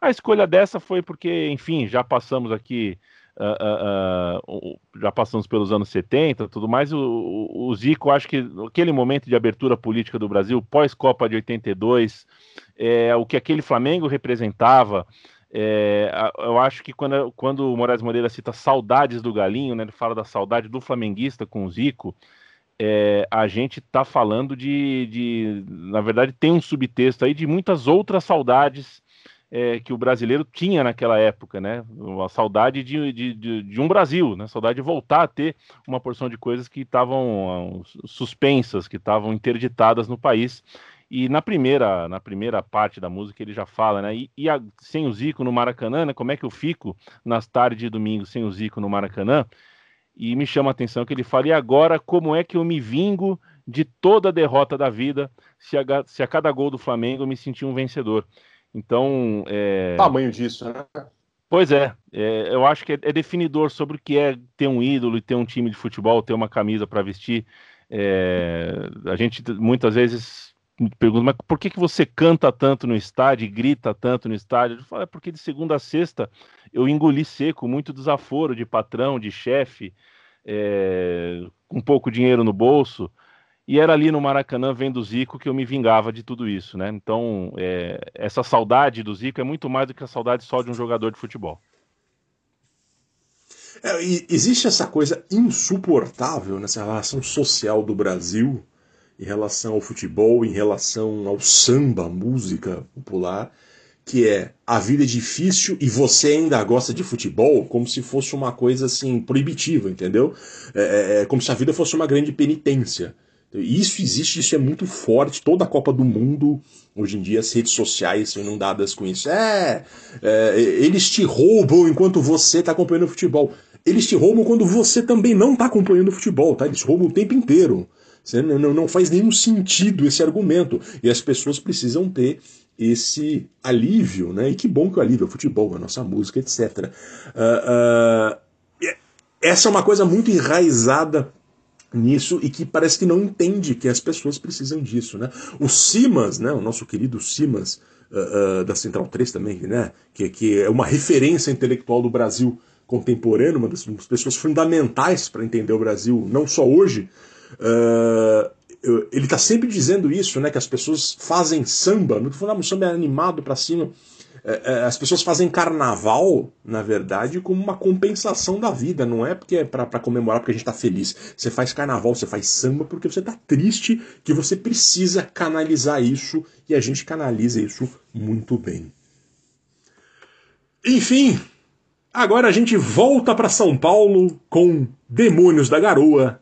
A escolha dessa foi porque, enfim, já passamos aqui, uh, uh, uh, já passamos pelos anos 70 tudo mais, o, o, o Zico, acho que aquele momento de abertura política do Brasil, pós-Copa de 82, é, o que aquele Flamengo representava, é, eu acho que quando, quando o Moraes Moreira cita saudades do Galinho, né, ele fala da saudade do flamenguista com o Zico, é, a gente está falando de, de, na verdade, tem um subtexto aí de muitas outras saudades é, que o brasileiro tinha naquela época, né? Uma saudade de, de, de, um Brasil, né? Saudade de voltar a ter uma porção de coisas que estavam suspensas, que estavam interditadas no país. E na primeira, na primeira parte da música ele já fala, né? E, e a, sem o Zico no Maracanã, né? Como é que eu fico nas tardes de domingo sem o Zico no Maracanã? E me chama a atenção que ele fala: e agora como é que eu me vingo de toda a derrota da vida se a, se a cada gol do Flamengo eu me senti um vencedor? Então. É... Tamanho disso, né? Pois é, é, eu acho que é, é, definidor sobre o que é ter um ídolo e ter um time de futebol, ter uma camisa para vestir. É, a gente muitas vezes pergunta, mas por que, que você canta tanto no estádio, grita tanto no estádio? Eu falo, é porque de segunda a sexta eu engoli seco, muito desaforo de patrão, de chefe, é, com pouco dinheiro no bolso, e era ali no Maracanã, vendo o Zico, que eu me vingava de tudo isso, né? Então, é, essa saudade do Zico é muito mais do que a saudade só de um jogador de futebol. É, existe essa coisa insuportável nessa relação social do Brasil em relação ao futebol, em relação ao samba, música popular, que é a vida é difícil e você ainda gosta de futebol, como se fosse uma coisa assim proibitiva, entendeu? É, é, é como se a vida fosse uma grande penitência. Isso existe, isso é muito forte. Toda a Copa do Mundo, hoje em dia, as redes sociais são inundadas com isso. É, é eles te roubam enquanto você está acompanhando o futebol. Eles te roubam quando você também não está acompanhando o futebol, tá? Eles roubam o tempo inteiro. Não, não faz nenhum sentido esse argumento. E as pessoas precisam ter esse alívio, né? E que bom que o alívio é o futebol, a nossa música, etc. Uh, uh, essa é uma coisa muito enraizada nisso e que parece que não entende que as pessoas precisam disso, né? O Simas, né? O nosso querido Simas uh, da Central 3 também, né? Que, que é uma referência intelectual do Brasil contemporâneo, uma das pessoas fundamentais para entender o Brasil, não só hoje, Uh, ele está sempre dizendo isso, né? Que as pessoas fazem samba, no ah, o samba é animado para cima. é, é, as pessoas fazem carnaval, na verdade, como uma compensação da vida, não é porque é para comemorar porque a gente tá feliz. Você faz carnaval, você faz samba porque você tá triste, que você precisa canalizar isso e a gente canaliza isso muito bem. Enfim, agora a gente volta para São Paulo com Demônios da Garoa,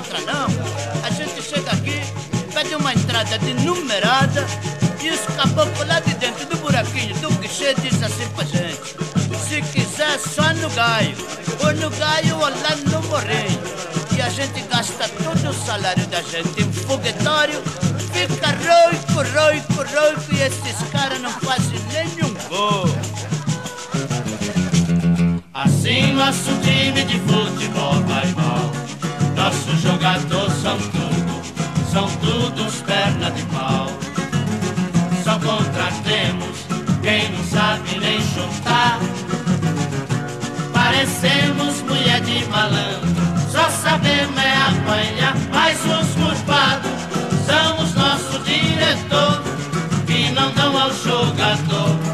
Entrar não. A gente chega aqui, pede uma entrada de numerada e os caboclos lá de dentro do buraquinho do guichê diz assim pra gente. Se quiser só no gaio, ou no gaio ou lá no morrinho. E a gente gasta todo o salário da gente em foguetório fica roico, roico, roico e esses caras não fazem nenhum gol. Assim nosso time de futebol vai mal. Nossos jogadores são tudo, são todos perna de pau. Só contratemos quem não sabe nem chutar. Parecemos mulher de malandro, só sabemos é apanhar, mas os culpados são os nossos diretor que não dão ao jogador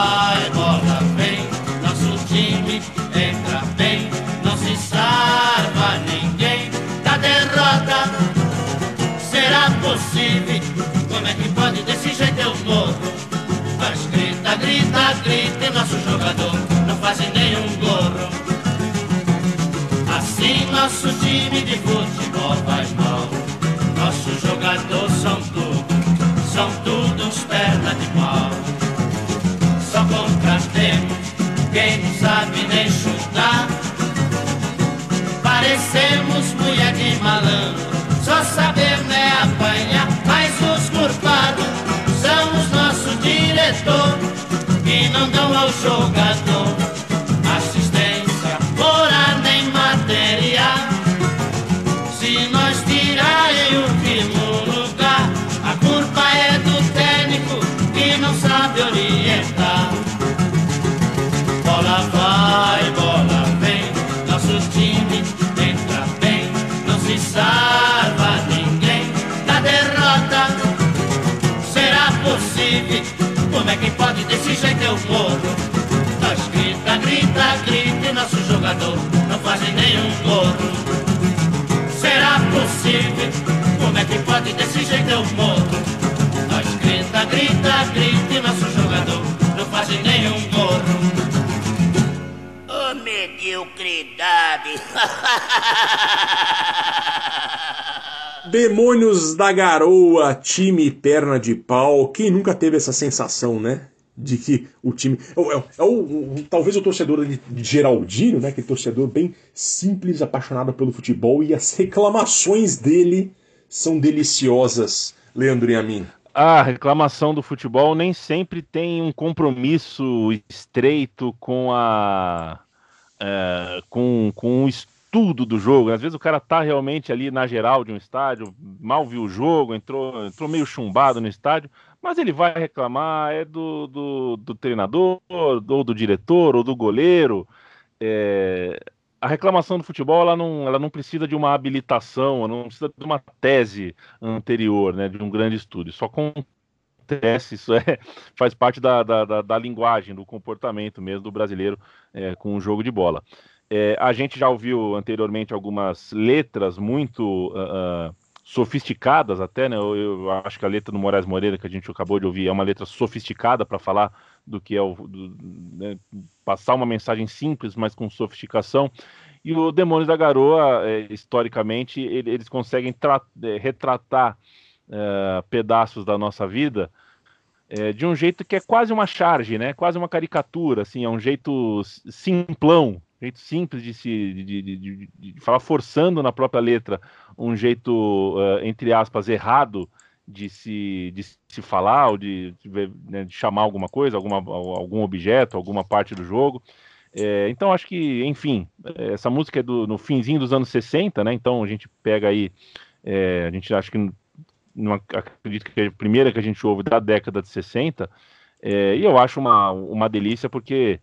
vai, bola vem, nosso time entra bem, não se salva ninguém da derrota. Será possível? Como é que pode desse jeito eu morro? Mas grita, grita, grita e nosso jogador não faz nenhum gorro. Assim nosso time de futebol vai mal. Nossos jogadores são tudo, são todos perna de pau. Quem não sabe nem chutar. Parecemos mulher de malandro, só sabemos é apanhar. Mas os culpados são os nossos diretores que não dão ao jogador jogador não faz nenhum gorro. Será possível? Como é que pode desse jeito eu morro? Nós grita, grita, grita e nosso jogador não faz nenhum gorro. Ô mediocridade. Demônios da Garoa, time perna de pau. Quem nunca teve essa sensação, né? De que o time. É, o- é é o, talvez o torcedor de Geraldino, né? Aquele torcedor bem simples, apaixonado pelo futebol, e as reclamações dele são deliciosas, Leandro e a mim. A reclamação do futebol nem sempre tem um compromisso estreito com a é, com, com o estudo do jogo. Às vezes o cara tá realmente ali na geral de um estádio, mal viu o jogo, entrou, entrou meio chumbado no estádio, mas ele vai reclamar é do, do, do treinador, ou do diretor, ou do goleiro. É, a reclamação do futebol ela não, ela não precisa de uma habilitação, não precisa de uma tese anterior, né, de um grande estudo. Só acontece, isso é, faz parte da, da, da, da linguagem, do comportamento mesmo do brasileiro é, com o jogo de bola. É, a gente já ouviu anteriormente algumas letras muito ah, ah, sofisticadas até, né? Eu, eu acho que a letra do Moraes Moreira que a gente acabou de ouvir é uma letra sofisticada para falar do que é o do, né, passar uma mensagem simples, mas com sofisticação. E o Demônios da Garoa, é, historicamente, ele- eles conseguem é, retratar é, pedaços da nossa vida é, de um jeito que é quase uma charge, né? Quase uma caricatura, assim, é um jeito simplão, jeito simples de se de, de, de, de falar forçando na própria letra um jeito uh, entre aspas errado de se, de se falar ou de, né, de chamar alguma coisa, alguma, algum objeto, alguma parte do jogo. É, então acho que, enfim, essa música é do, no finzinho dos anos 60, né? Então a gente pega aí, é, a gente acha que não acredito que é a primeira que a gente ouve da década de 60, é, e eu acho uma, uma delícia porque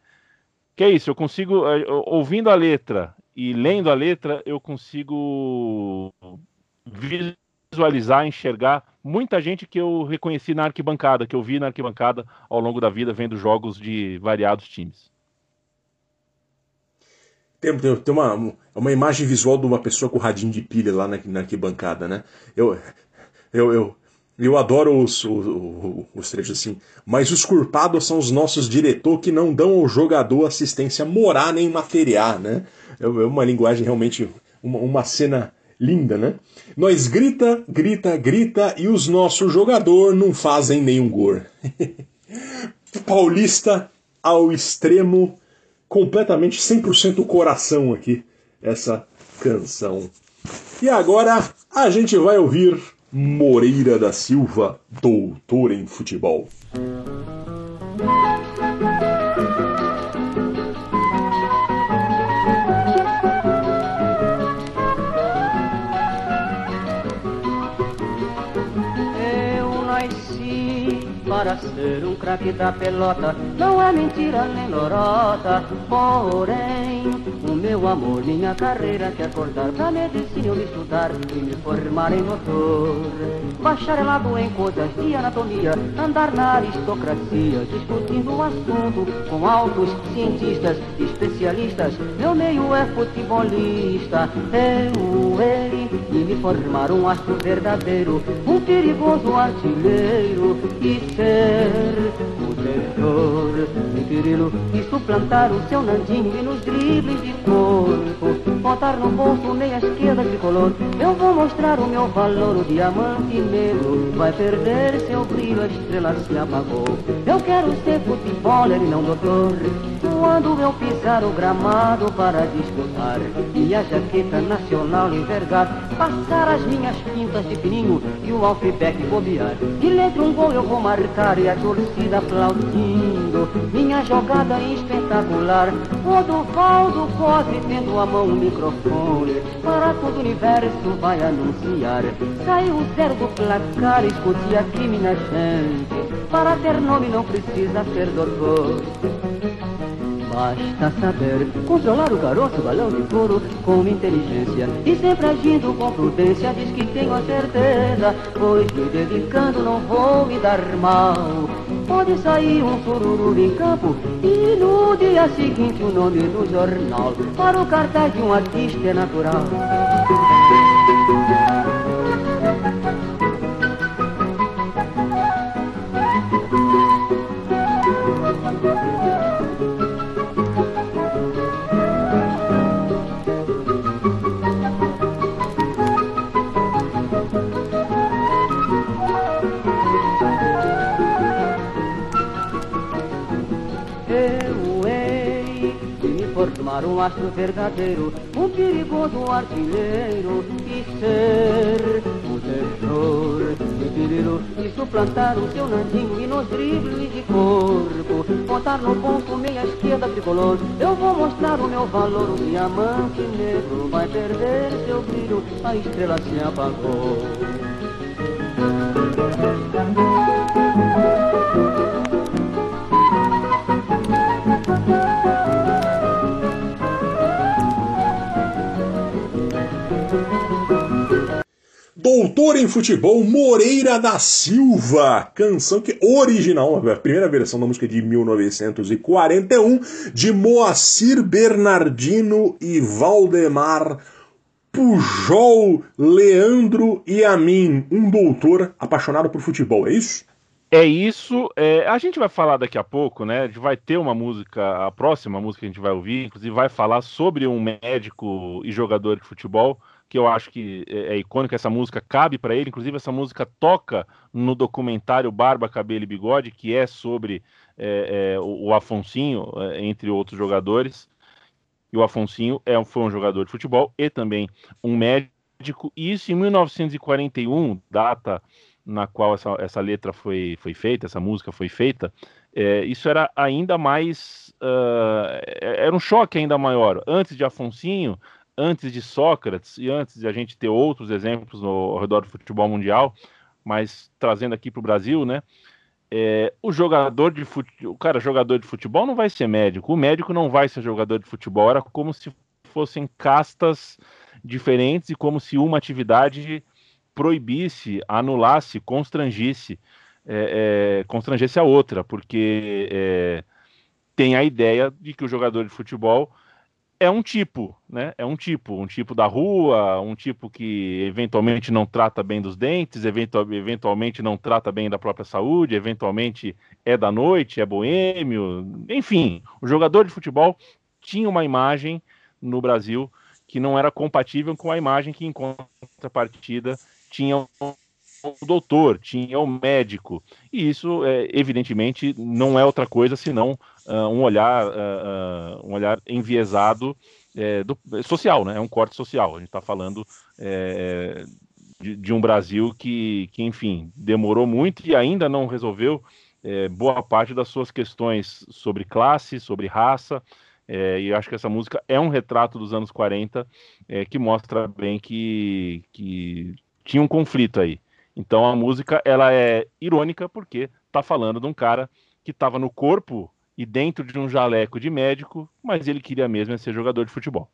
que é isso, eu consigo, é, ouvindo a letra e lendo a letra, eu consigo visualizar, enxergar muita gente que eu reconheci na arquibancada, que eu vi na arquibancada ao longo da vida, vendo jogos de variados times. Tem, tem, tem uma, uma imagem visual de uma pessoa com radinho de pilha lá na, na arquibancada, né? Eu, eu, eu, eu adoro os, os, os trechos assim. Mas os culpados são os nossos diretores que não dão ao jogador assistência morar nem materiar, né? É, é uma linguagem realmente, uma, uma cena linda, né? Nós grita, grita, grita e os nossos jogadores não fazem nenhum gol. Paulista ao extremo, completamente 100% coração aqui, essa canção. E agora a gente vai ouvir Moreira da Silva, doutor em futebol. para ser um craque da pelota Não é mentira nem lorota Porém, meu amor, minha carreira Quer acordar pra medicina eu me estudar E me formar em doutor Bacharelado em coisas de anatomia Andar na aristocracia Discutindo o assunto com altos cientistas Especialistas. Meu meio é futebolista Eu, ele E me formar um astro verdadeiro Um perigoso artilheiro E ser o terror de Quirilo e suplantar o seu Nandinho e nos dribles de corpo botar no bolso meia esquerda tricolor eu vou mostrar o meu valor o diamante negro. Vai perder seu brilho a estrela se apagou. Eu quero ser futeboler e não doutor. Quando eu pisar o gramado para disputar minha jaqueta nacional envergar passar as minhas pintas de fininho e o alfibeck bobear. De letra um gol eu vou marcar e a torcida minha jogada espetacular. O do Valdo Cosme tendo a mão o microfone. Para todo o universo vai anunciar. Saiu zero do placar escute aqui minha gente. Para ter nome não precisa ser doutor Basta saber controlar o caroço, balão de couro com inteligência e sempre agindo com prudência. Diz que tenho a certeza, pois me dedicando não vou me dar mal. Pode sair um sururu em campo e no dia seguinte o nome do jornal para o cartaz de um artista é natural. Formar um astro verdadeiro, um perigoso artilheiro e ser o terror de Pirilo e suplantar o seu nandinho e nos dribles de corpo, botar no ponto meia esquerda tricolor. Eu vou mostrar o meu valor, o diamante negro vai perder seu brilho, a estrela se apagou. Doutor em Futebol, Moreira da Silva, canção que original, a primeira versão da música de 1941, de Moacir Bernardino e Valdemar Pujol, Leandro e a mim, um doutor apaixonado por futebol, é isso? É isso. É, a gente vai falar daqui a pouco, né? A gente vai ter uma música, a próxima música que a gente vai ouvir, inclusive vai falar sobre um médico e jogador de futebol que eu acho que é, é icônica, essa música cabe para ele, inclusive essa música toca no documentário Barba, Cabelo e Bigode, que é sobre é, é, o, o, Afonsinho, é, entre outros jogadores. E o Afonsinho é, foi um jogador de futebol e também um médico, e isso em 1941, data na qual essa, essa letra foi, foi feita, essa música foi feita, é, isso era ainda mais. Uh, era um choque ainda maior. Antes de Afonsinho, antes de Sócrates e antes de a gente ter outros exemplos no, ao redor do futebol mundial, mas trazendo aqui para o Brasil, né? É, o jogador de futebol, o cara jogador de futebol não vai ser médico, o médico não vai ser jogador de futebol, era como se fossem castas diferentes e como se uma atividade proibisse, anulasse, constrangisse, é, é, constrangesse a outra, porque é, tem a ideia de que o jogador de futebol é um tipo, né? É um tipo, um tipo da rua, um tipo que eventualmente não trata bem dos dentes, eventual, eventualmente não trata bem da própria saúde, eventualmente é da noite, é boêmio, enfim, o jogador de futebol tinha uma imagem no Brasil que não era compatível com a imagem que em contrapartida tinha o doutor, tinha o médico. E isso, é, evidentemente, não é outra coisa senão uh, um olhar, uh, um olhar enviesado é, do, social, né? É um corte social. A gente está falando é, de, de, um Brasil que, que, enfim, demorou muito e ainda não resolveu é, boa parte das suas questões sobre classe, sobre raça. É, e acho que essa música é um retrato dos anos 40 é, que mostra bem que, que tinha um conflito aí. Então a música ela é irônica porque tá falando de um cara que estava no corpo e dentro de um jaleco de médico, mas ele queria mesmo é ser jogador de futebol.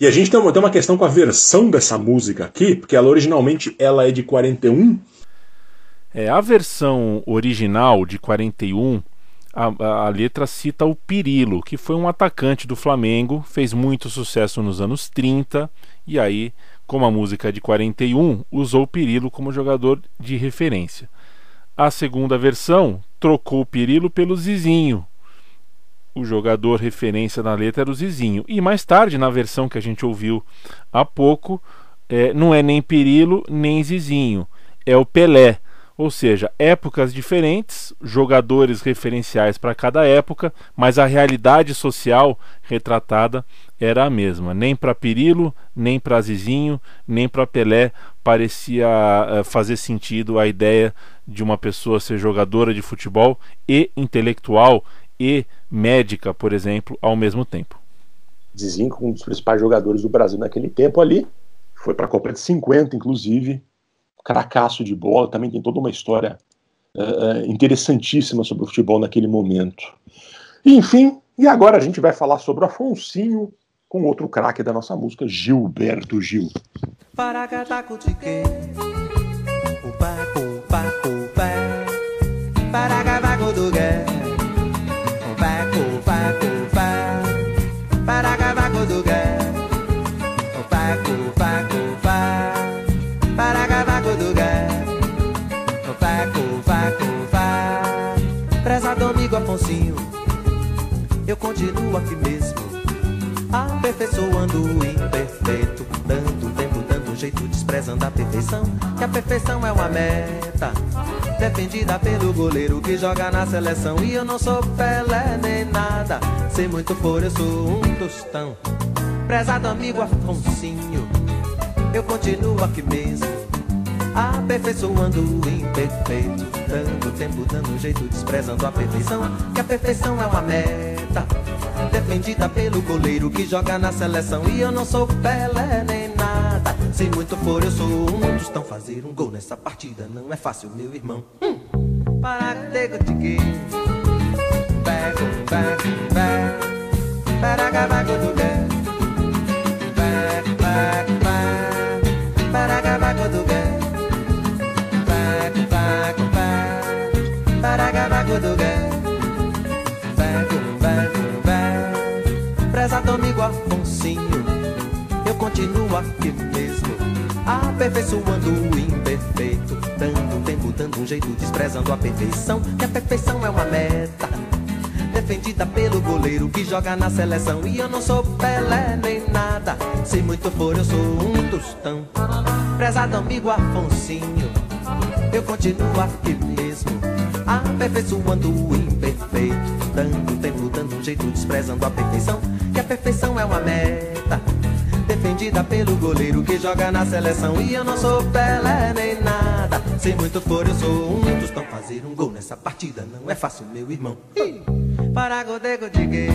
E a gente tem uma, tem uma questão com a versão dessa música aqui, porque ela originalmente ela é de 41. É, a versão original de 41, a, a letra cita o Pirilo, que foi um atacante do Flamengo, fez muito sucesso nos anos 30, e aí como a música é de 41, usou Pirilo como jogador de referência. A segunda versão trocou o Pirilo pelo Zizinho. O jogador referência na letra era o Zizinho. E mais tarde, na versão que a gente ouviu há pouco, é, não é nem Pirilo nem Zizinho, é o Pelé. Ou seja, épocas diferentes, jogadores referenciais para cada época, mas a realidade social retratada era a mesma. Nem para Pirilo, nem para Zizinho, nem para Pelé parecia uh, fazer sentido a ideia de uma pessoa ser jogadora de futebol e intelectual e médica, por exemplo, ao mesmo tempo. Zizinho, um dos principais jogadores do Brasil naquele tempo ali, foi para a Copa de 50, inclusive, cracaço de bola, também tem toda uma história uh, interessantíssima sobre o futebol naquele momento. enfim, e agora a gente vai falar sobre o Afonsinho com outro craque da nossa música, Gilberto Gil. Afonsinho, eu continuo aqui mesmo, aperfeiçoando o imperfeito, dando tempo, dando jeito, desprezando a perfeição, que a perfeição é uma meta, defendida pelo goleiro que joga na seleção. E eu não sou Pelé nem nada, sem muito for, eu sou um tostão. Prezado amigo Afonsinho, eu continuo aqui mesmo aperfeiçoando o imperfeito, dando tempo, dando jeito, desprezando a perfeição, que a perfeição é uma meta, defendida pelo goleiro que joga na seleção. E eu não sou Pelé nem nada, se muito for eu sou um dos tão fazer um gol nessa partida não é fácil, meu irmão. Hum. Para tego tique, back, back, back, para Afonsinho, eu continuo aqui mesmo, aperfeiçoando o imperfeito, dando tempo, dando um jeito, desprezando a perfeição, que a perfeição é uma meta defendida pelo goleiro que joga na seleção. E eu não sou Pelé nem nada, se muito for eu sou um tostão. Prezado amigo Afonsinho, eu continuo aqui mesmo, aperfeiçoando o imperfeito, dando tempo, dando um jeito, desprezando a perfeição, que a perfeição é uma meta. Defendida pelo goleiro que joga na seleção. E eu não sou Pelé nem nada. Se muito for eu sou um. Tostão Fazer um gol nessa partida. Não é fácil, meu irmão. Para godego de gay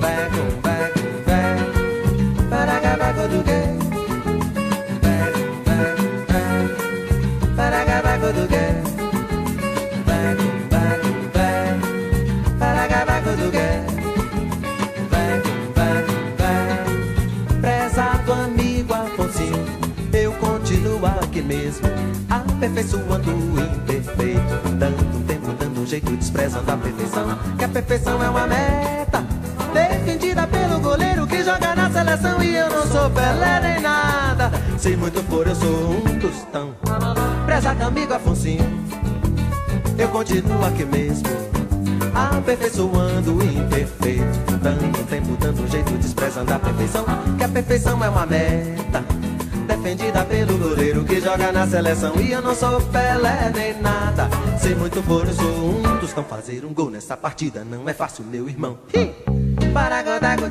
Bego, bego, bego Para gabago do gay Para gabago do gay mesmo Aperfeiçoando o imperfeito Dando tempo, dando jeito, desprezando a perfeição Que a perfeição é uma meta Defendida pelo goleiro que joga na seleção E eu não sou Pelé nem nada Se muito for eu sou um tostão. Prezado amigo Afonsinho Eu continuo aqui mesmo Aperfeiçoando o imperfeito Dando tempo, dando jeito, desprezando a perfeição Que a perfeição é uma meta Defendida pelo goleiro que joga na seleção. E eu não sou Pelé nem nada. Se muito for eu sou um tostão Fazer um gol nessa partida. Não é fácil, meu irmão! Para godar do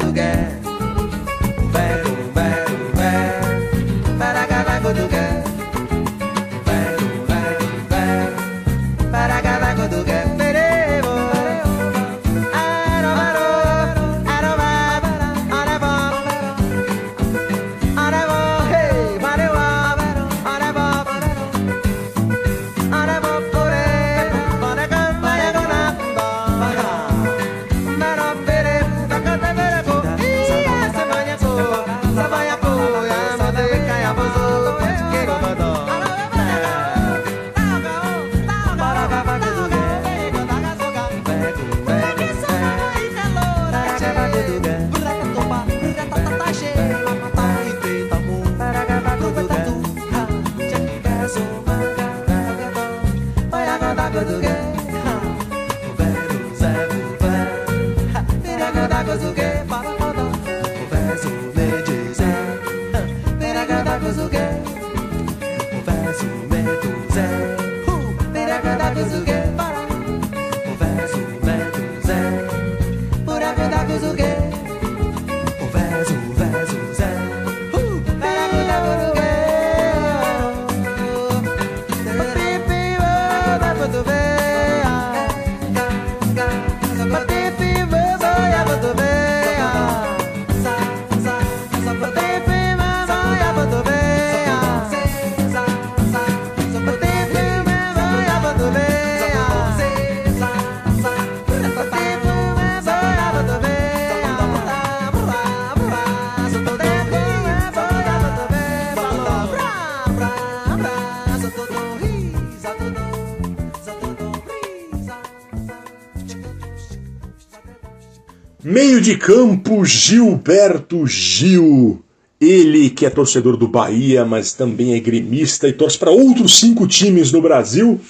de campo, Gilberto Gil. Ele que é torcedor do Bahia, mas também é gremista e torce para outros cinco times no Brasil.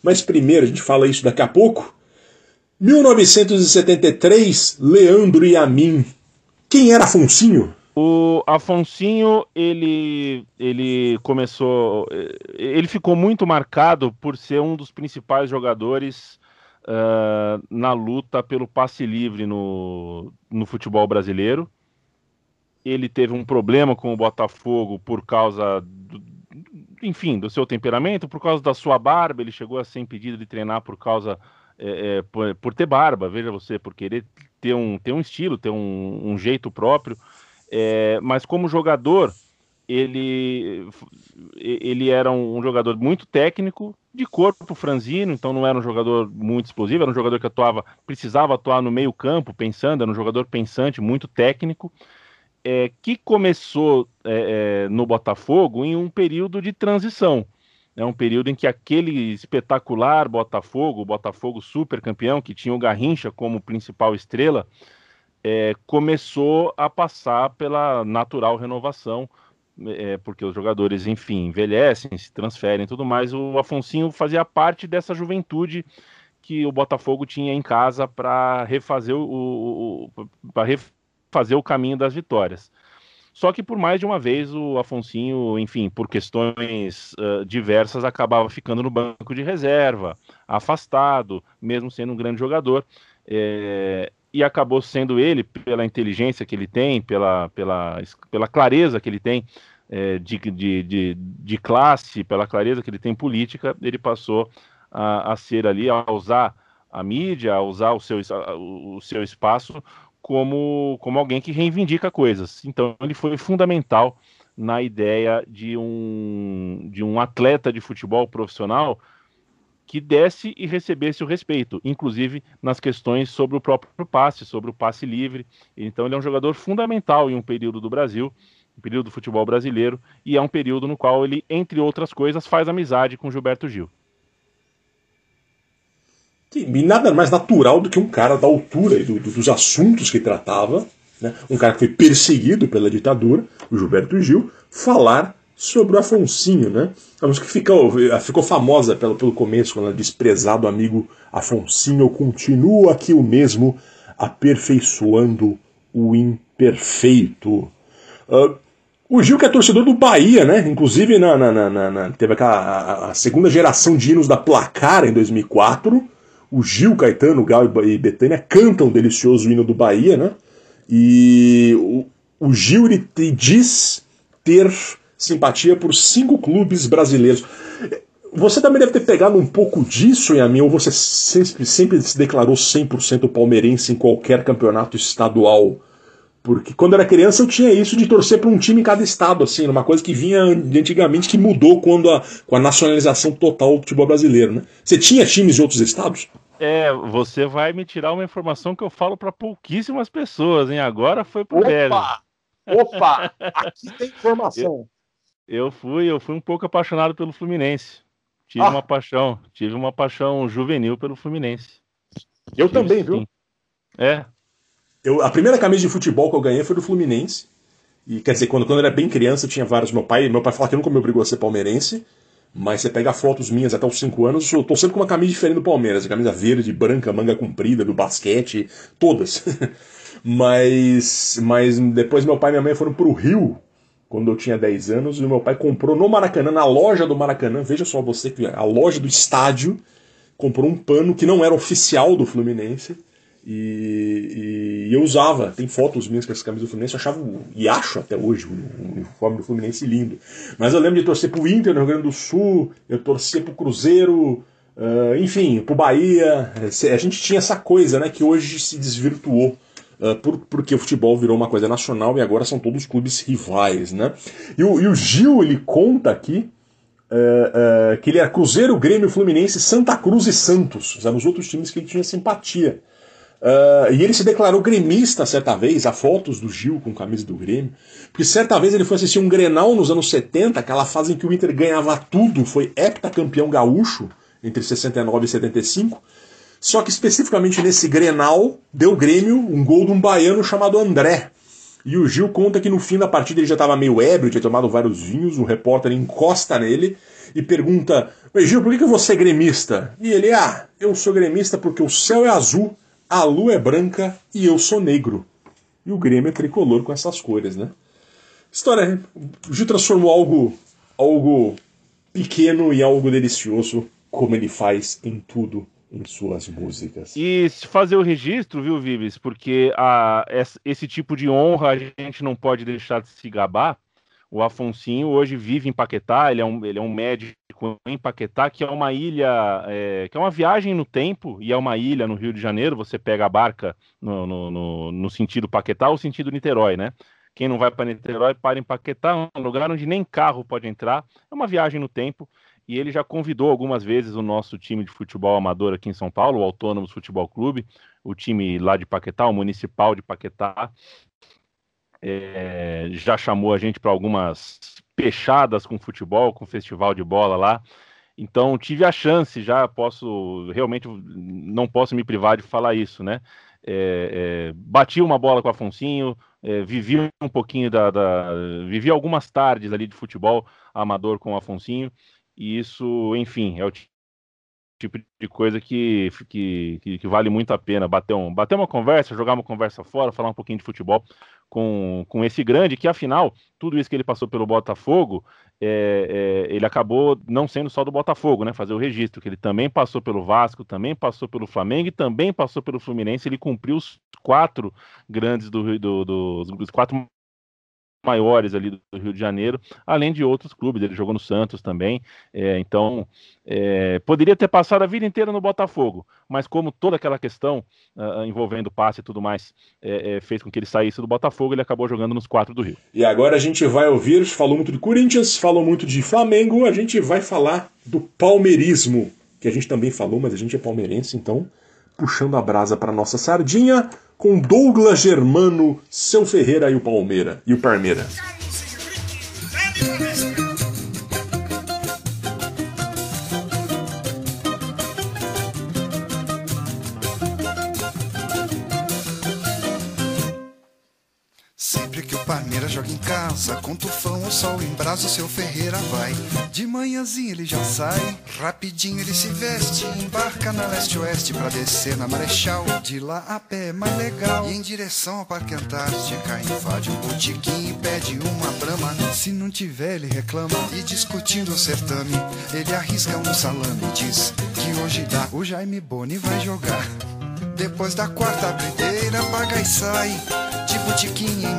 Mas primeiro, a gente fala isso daqui a pouco. 1973, Leandro e. Quem era Afonsinho? O Afonsinho, ele, ele começou. Ele ficou muito marcado por ser um dos principais jogadores uh, na luta pelo passe livre no, no futebol brasileiro. Ele teve um problema com o Botafogo por causa, do, enfim, do seu temperamento, por causa da sua barba. Ele chegou a ser impedido de treinar por causa. É, é, por, por, ter barba, veja você, por querer ter um, ter um estilo, ter um, um jeito próprio. É, mas como jogador, ele, ele era um, jogador muito técnico, de corpo franzino, então não era um jogador muito explosivo, era um jogador que atuava, precisava atuar no meio campo, pensando, era um jogador pensante, muito técnico, é, que começou é, no Botafogo em um período de transição. É um período em que aquele espetacular Botafogo, o Botafogo super campeão, que tinha o Garrincha como principal estrela, é, começou a passar pela natural renovação, é, porque os jogadores, enfim, envelhecem, se transferem e tudo mais. O Afonsinho fazia parte dessa juventude que o Botafogo tinha em casa para refazer o, o, o para refazer o caminho das vitórias. Só que por mais de uma vez o Afonsinho, enfim, por questões uh, diversas, acabava ficando no banco de reserva, afastado, mesmo sendo um grande jogador. É, e acabou sendo ele, pela inteligência que ele tem, pela, pela, pela clareza que ele tem é, de, de, de, de, classe, pela clareza que ele tem política, ele passou a, a ser ali, a usar a mídia, a usar o seu, o seu espaço como, como alguém que reivindica coisas. Então, ele foi fundamental na ideia de um, de um atleta de futebol profissional que desse e recebesse o respeito, inclusive nas questões sobre o próprio passe, sobre o passe livre. Então, ele é um jogador fundamental em um período do Brasil, um período do futebol brasileiro, e é um período no qual ele, entre outras coisas, faz amizade com Gilberto Gil. E nada mais natural do que um cara da altura e do, do, dos assuntos que tratava, né? um cara que foi perseguido pela ditadura, o Gilberto Gil, falar sobre o Afonsinho, né? A música que ficou, ficou famosa pelo, pelo começo, quando ela diz prezado amigo Afonsinho, continua aqui o mesmo, aperfeiçoando o imperfeito. Uh, o Gil que é torcedor do Bahia, né? Inclusive na, na, na, na teve aquela a, a, segunda geração de hinos da Placar em 2004, o Gil, Caetano, Gal e Betânia cantam o delicioso hino do Bahia, né? E o, o Gil ele diz ter simpatia por cinco clubes brasileiros. Você também deve ter pegado um pouco disso mim, ou você sempre, sempre se declarou 100% palmeirense em qualquer campeonato estadual? Porque quando era criança eu tinha isso de torcer para um time em cada estado, assim, uma coisa que vinha antigamente que mudou quando a, com a nacionalização total do futebol brasileiro, né? Você tinha times de outros estados? É, você vai me tirar uma informação que eu falo para pouquíssimas pessoas, hein? Agora foi pro velho. Opa! Aqui tem informação. Eu, fui, eu fui um pouco apaixonado pelo Fluminense. Tive ah. uma paixão, tive uma paixão juvenil pelo Fluminense. Eu tive, também, sim. viu? É. Eu, a primeira camisa de futebol que eu ganhei foi do Fluminense. E quer dizer, quando, quando eu era bem criança, eu tinha vários. Meu pai, meu pai falava que nunca me obrigou a ser palmeirense. Mas você pega fotos minhas até os 5 anos, eu tô sempre com uma camisa diferente do Palmeiras. Camisa verde, branca, manga comprida, do basquete, todas. mas, mas depois meu pai e minha mãe foram pro Rio, quando eu tinha 10 anos, e meu pai comprou no Maracanã, na loja do Maracanã, veja só você, a loja do estádio, comprou um pano que não era oficial do Fluminense, e, e, eu usava, tem fotos minhas com essa camisa do Fluminense, eu achava, e acho até hoje, o uniforme do Fluminense lindo. Mas eu lembro de torcer pro Inter no Rio Grande do Sul, eu torcia pro Cruzeiro, uh, enfim, pro Bahia. A gente tinha essa coisa, né, que hoje se desvirtuou. Por, porque o futebol virou uma coisa nacional e agora são todos clubes rivais, né? E o, e o Gil, ele conta aqui uh, que ele era Cruzeiro, Grêmio, Fluminense, Santa Cruz e Santos. Eram os outros times que ele tinha simpatia. Uh, e ele se declarou gremista certa vez, há fotos do Gil com camisa do Grêmio, porque certa vez ele foi assistir um Grenal nos anos 70, aquela fase em que o Inter ganhava tudo, foi heptacampeão gaúcho entre 69 e 75. Só que especificamente nesse Grenal deu Grêmio um gol de um baiano chamado André. E o Gil conta que no fim da partida ele já estava meio ébrio, tinha tomado vários vinhos, o repórter encosta nele e pergunta: Gil, por que você é gremista? E ele, ah, eu sou gremista porque o céu é azul a lua é branca e eu sou negro. E o Grêmio é tricolor com essas cores, né? História. O Gil transformou algo, algo pequeno em algo delicioso, como ele faz em tudo em suas músicas. E fazer o registro, viu, Vives? Porque a, esse tipo de honra a gente não pode deixar de se gabar, o Afonsinho hoje vive em Paquetá, ele é um, ele é um médico em Paquetá, que é uma ilha, é, que é uma viagem no tempo, e é uma ilha no Rio de Janeiro, você pega a barca no, no, no, no sentido Paquetá ou sentido Niterói, né? Quem não vai para Niterói, para em Paquetá, um lugar onde nem carro pode entrar, é uma viagem no tempo, e ele já convidou algumas vezes o nosso time de futebol amador aqui em São Paulo, o Autônomos Futebol Clube, o time lá de Paquetá, o Municipal de Paquetá, é, já chamou a gente para algumas pechadas com futebol, com festival de bola lá. Então tive a chance, já posso realmente não posso me privar de falar isso, né? É, é, bati uma bola com o Afonsinho, é, vivi um pouquinho da, da, vivi algumas tardes ali de futebol amador com o Afonsinho e isso, enfim, é o tipo de coisa que, que, que, que vale muito a pena bater, um, bater uma conversa, jogar uma conversa fora, falar um pouquinho de futebol com, com esse grande, que afinal, tudo isso que ele passou pelo Botafogo, é, é, ele acabou não sendo só do Botafogo, né? Fazer o registro, que ele também passou pelo Vasco, também passou pelo Flamengo e também passou pelo Fluminense. Ele cumpriu os quatro grandes do, do, do dos quatro maiores ali do Rio de Janeiro, além de outros clubes. Ele jogou no Santos também, é, então é, poderia ter passado a vida inteira no Botafogo, mas como toda aquela questão uh, envolvendo passe e tudo mais é, é, fez com que ele saísse do Botafogo, ele acabou jogando nos quatro do Rio. E agora a gente vai ouvir, falou muito de Corinthians, falou muito de Flamengo, a gente vai falar do palmeirismo, que a gente também falou, mas a gente é palmeirense, então puxando a brasa para nossa sardinha, com Douglas Germano, Seu Ferreira e o Palmeira e o Parmeira. Parmeira joga em casa, com tufão o sol em brasa, o seu Ferreira vai. De manhãzinha ele já sai, rapidinho ele se veste, embarca na leste-oeste pra descer na Marechal. De lá a pé é mais legal, e em direção ao Parque Antártica, invade um botiquim e pede uma brama. Se não tiver, ele reclama, e discutindo o certame, ele arrisca um salame e diz que hoje dá, o Jaime Boni vai jogar. Depois da quarta brideira, paga e sai. De botiquinha em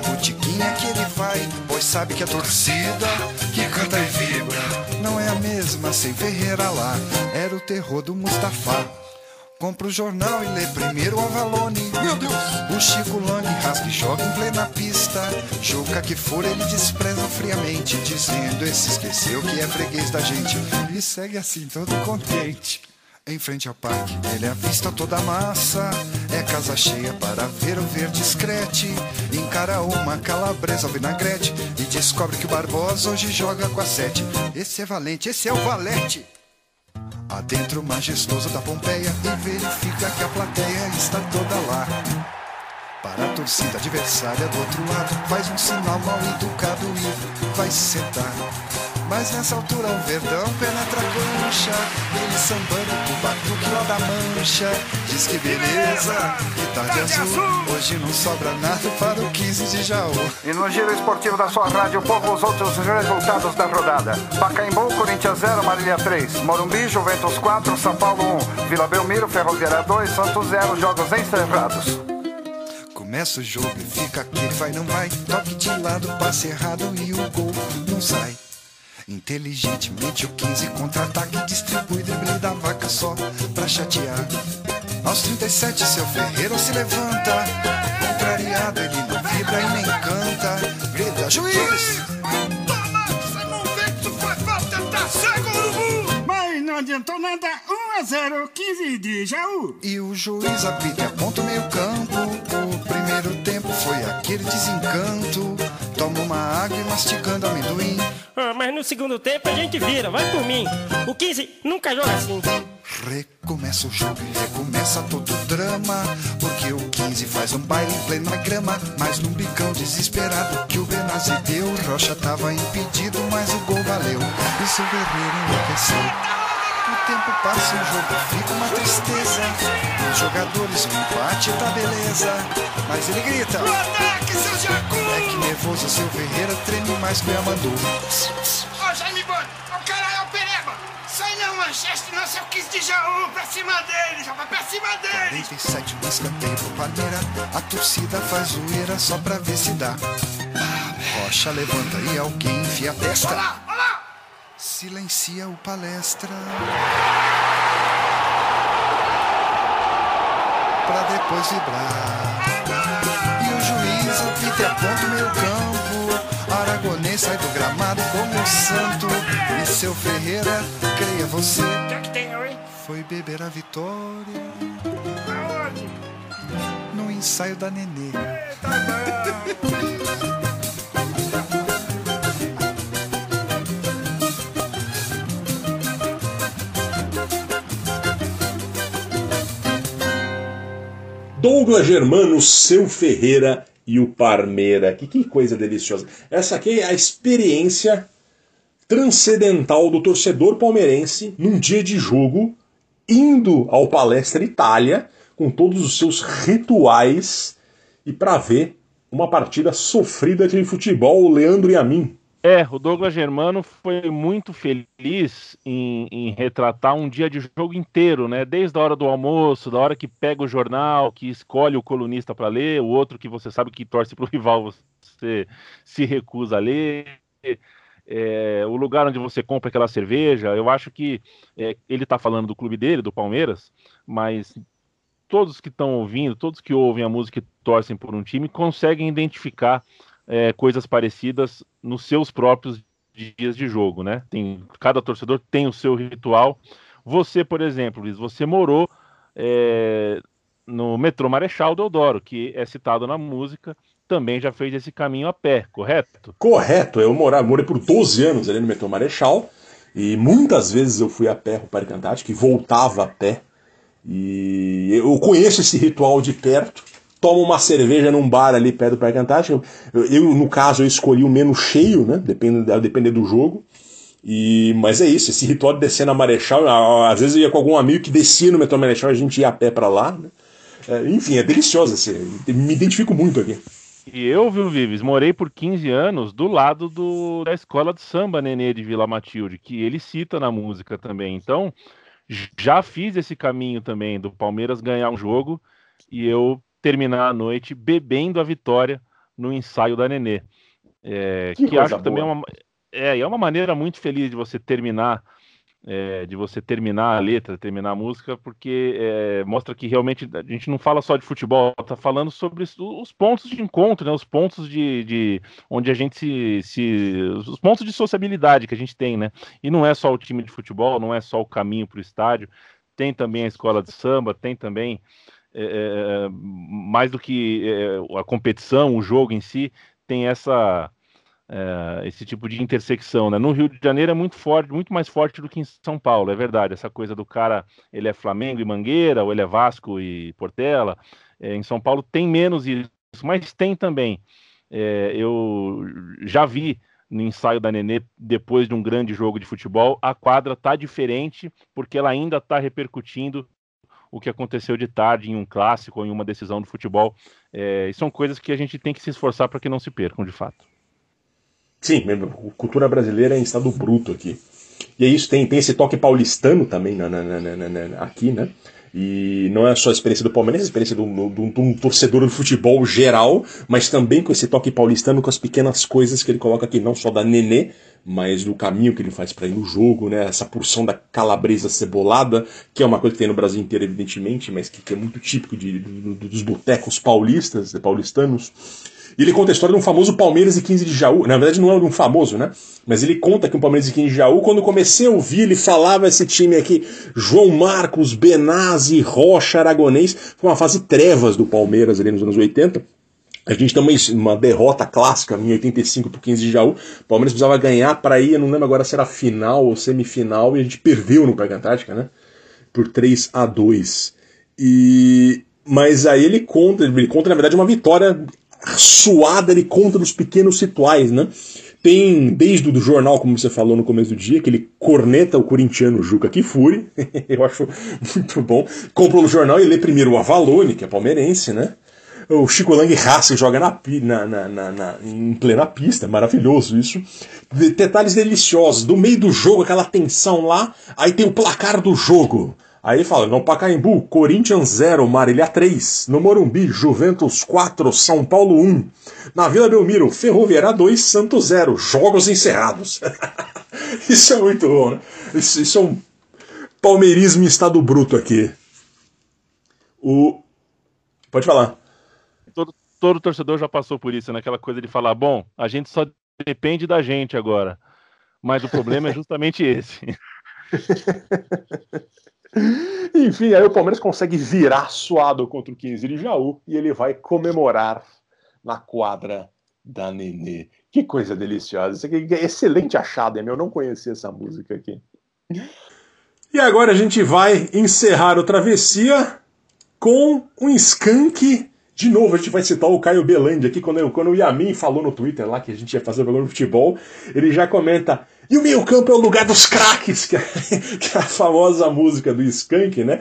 botiquinha que ele vai. Pois sabe que a torcida que canta e vibra não é a mesma sem Ferreira lá. Era o terror do Mustafa. Compra o jornal e lê primeiro o Avalone. Meu Deus! O Chico Lone rasga e joga em plena pista. Juca que for, ele despreza friamente, dizendo: Esse esqueceu que é freguês da gente. E segue assim, todo contente. Em frente ao parque, ele avista toda a massa. É casa cheia para ver o verde discrete. Encara uma calabresa vinagrete e descobre que o Barbosa hoje joga com a sete. Esse é valente, esse é o valete. Adentro majestoso da Pompeia e verifica que a plateia está toda lá. Para a torcida adversária do outro lado, faz um sinal mal educado e vai se sentar. Mas nessa altura o verdão penetra a cancha Ele sambando com batuque lá da mancha. Diz que beleza, que tarde azul. Hoje não sobra nada para o 15 de Jaú. E no giro esportivo da sua rádio Povo os outros resultados da rodada. Pacaembu, Corinthians 0, Marília 3 Morumbi, Juventus 4, São Paulo 1 Vila Belmiro, Ferroviária 2, Santos 0 Jogos encerrados. Começa o jogo e fica aquele vai não vai. Toque de lado, passe errado e o gol não sai Inteligentemente o 15 contra-ataque distribui drible da vaca só pra chatear. Aos 37 seu Ferreiro se levanta, contrariado ele não vibra e nem canta. Grita, juiz! Toma, você não vê que tu foi falta, tá cego, urubu! Mas não adiantou nada, 1 a 0, 15 de Jaú. E o juiz apita ponto meio campo. O primeiro tempo foi aquele desencanto. Toma uma água e mastigando amendoim. Ah, mas no segundo tempo a gente vira, vai por mim. O 15 nunca joga assim. Recomeça o jogo e recomeça todo o drama. Porque o 15 faz um baile em plena grama. Mas num bicão desesperado que o Benazzi deu. Rocha tava impedido, mas o gol valeu. E seu guerreiro enlouqueceu. O tempo passa, o jogo fica uma tristeza. Os jogadores, o empate tá beleza. Mas ele grita: O ataque, seu Jacu! É que nervoso, seu Ferreira treme mais que o Yamandu. Ó, Jaime Bond, o cara é o Pereba! Sai não, Manchester, não seu 15 de Jaú, pra cima dele, já vai pra cima dele! 47 no escanteio pro Palmeira. A torcida faz zoeira só pra ver se dá. Rocha levanta e alguém enfia a testa. Olá, olá! Silencia o palestra. Pra depois vibrar. E o juiz apita aponta o meio campo. Aragonês sai do gramado como um santo. E seu Ferreira, creia você, O que é que tem, oi? foi beber a vitória Aonde? no ensaio da Nenê. Tá Douglas Germano, Seu Ferreira e o Parmeira. Que, que coisa deliciosa. Essa aqui é a experiência transcendental do torcedor palmeirense num dia de jogo indo ao Palestra Itália com todos os seus rituais e para ver uma partida sofrida de futebol, o Leandro e a mim. É, o Douglas Germano foi muito feliz em, em, retratar um dia de jogo inteiro, né? Desde a hora do almoço, da hora que pega o jornal, que escolhe o colunista para ler, o outro que você sabe que torce para o rival, você se recusa a ler. É, o lugar onde você compra aquela cerveja, eu acho que é, ele está falando do clube dele, do Palmeiras, mas todos que estão ouvindo, todos que ouvem a música e torcem por um time, conseguem identificar é, coisas parecidas nos seus próprios dias de jogo, né? Tem, cada torcedor tem o seu ritual. Você, por exemplo, Luiz, você morou é, no metrô Marechal Deodoro, que é citado na música, também já fez esse caminho a pé, correto? Correto, eu morava, morei por 12 anos ali no metrô Marechal, e muitas vezes eu fui a pé para o Parque Antártico e voltava a pé. E eu conheço esse ritual de perto toma uma cerveja num bar ali perto do Parque Antártico. Eu, no caso, eu escolhi o menos cheio, né? Depende, depender do jogo. E, mas é isso, esse ritual de descer na Marechal, às vezes eu ia com algum amigo que descia no metrô Marechal, a gente ia a pé para lá. Né? É, enfim, é delicioso, assim, me identifico muito aqui. E eu, viu, Vives, morei por 15 anos do lado do, da escola de samba Nenê de Vila Matilde, que ele cita na música também. Então, já fiz esse caminho também do Palmeiras ganhar um jogo e eu terminar a noite bebendo a vitória no ensaio da Nenê. É, que, que acho que também é uma, é, é uma maneira muito feliz de você terminar é, de você terminar a letra, terminar a música, porque é, mostra que realmente a gente não fala só de futebol, está falando sobre os pontos de encontro, né, os pontos de, de onde a gente se, se, os pontos de sociabilidade que a gente tem, né? E não é só o time de futebol, não é só o caminho para o estádio, tem também a escola de samba, tem também é, é, é, mais do que a competição, o jogo em si, tem essa esse tipo de intersecção, né? No Rio de Janeiro é muito forte, muito mais forte do que em São Paulo, é verdade. Essa coisa do cara, ele é Flamengo e Mangueira, ou ele é Vasco e Portela. Em São Paulo tem menos isso, mas tem também. eu já vi no ensaio da Nenê depois de um grande jogo de futebol, a quadra tá diferente porque ela ainda está repercutindo o que aconteceu de tarde em um clássico ou em uma decisão do futebol. É, e são coisas que a gente tem que se esforçar para que não se percam, de fato. Sim, cultura brasileira é em estado bruto aqui. E é isso, tem, tem esse toque paulistano também na, na, na, aqui, né? E não é só a experiência do Palmeiras, é a experiência de um torcedor do futebol geral, mas também com esse toque paulistano, com as pequenas coisas que ele coloca aqui, não só da Nenê, mas do caminho que ele faz para ir no jogo, né? Essa porção da calabresa cebolada, que é uma coisa que tem no Brasil inteiro, evidentemente, mas que, que é muito típico de, dos botecos paulistas, paulistanos. E ele conta a história de um famoso Palmeiras e 15 de Jaú. Na verdade, não é de um famoso, né? Mas ele conta que um Palmeiras e 15 de Jaú, quando comecei a ouvir, ele falava esse time aqui, João Marcos, Benazzi, Rocha, Aragonês. Foi uma fase trevas do Palmeiras ali nos anos 80. A gente tem uma, derrota clássica em 85 por 15 de Jaú. O Palmeiras precisava ganhar para ir, eu não lembro agora se era final ou semifinal, e a gente perdeu no Parque Antártica, né? Por 3 a 2 E mas aí ele conta, ele conta na verdade uma vitória suada, ele conta dos pequenos rituais, né? Tem desde o jornal, como você falou no começo do dia, que ele corneta o corintiano Juca Kifuri, eu acho muito bom. Compra o jornal e lê primeiro o Avalone, que é palmeirense, né? O Chico Lang e joga na, na, na, na, em plena pista, maravilhoso isso. Detalhes deliciosos, do meio do jogo, aquela tensão lá, aí tem o placar do jogo. Aí fala, no Pacaembu, Corinthians 0, Marília 3. No Morumbi, Juventus 4, São Paulo 1. Na Vila Belmiro, Ferroviária 2, Santos 0. Jogos encerrados. isso é muito bom, né? Isso, isso, é um palmeirismo em estado bruto aqui. O... Pode falar. Todo, torcedor já passou por isso, naquela né? coisa de falar, bom, a gente só depende da gente agora. Mas o problema é justamente esse. Enfim, aí o Palmeiras consegue virar suado contra o 15 de Jaú e ele vai comemorar na quadra da Nenê. Que coisa deliciosa. Isso aqui é excelente achado, é meu. Eu não conhecia essa música aqui. E agora a gente vai encerrar o Travessia com um skunk. De novo, a gente vai citar o Caio Belandi aqui, quando, eu, quando o Yamin falou no Twitter lá que a gente ia fazer o programa de futebol, ele já comenta E o meio-campo é o lugar dos craques, que, é, é a famosa música do Skank, né?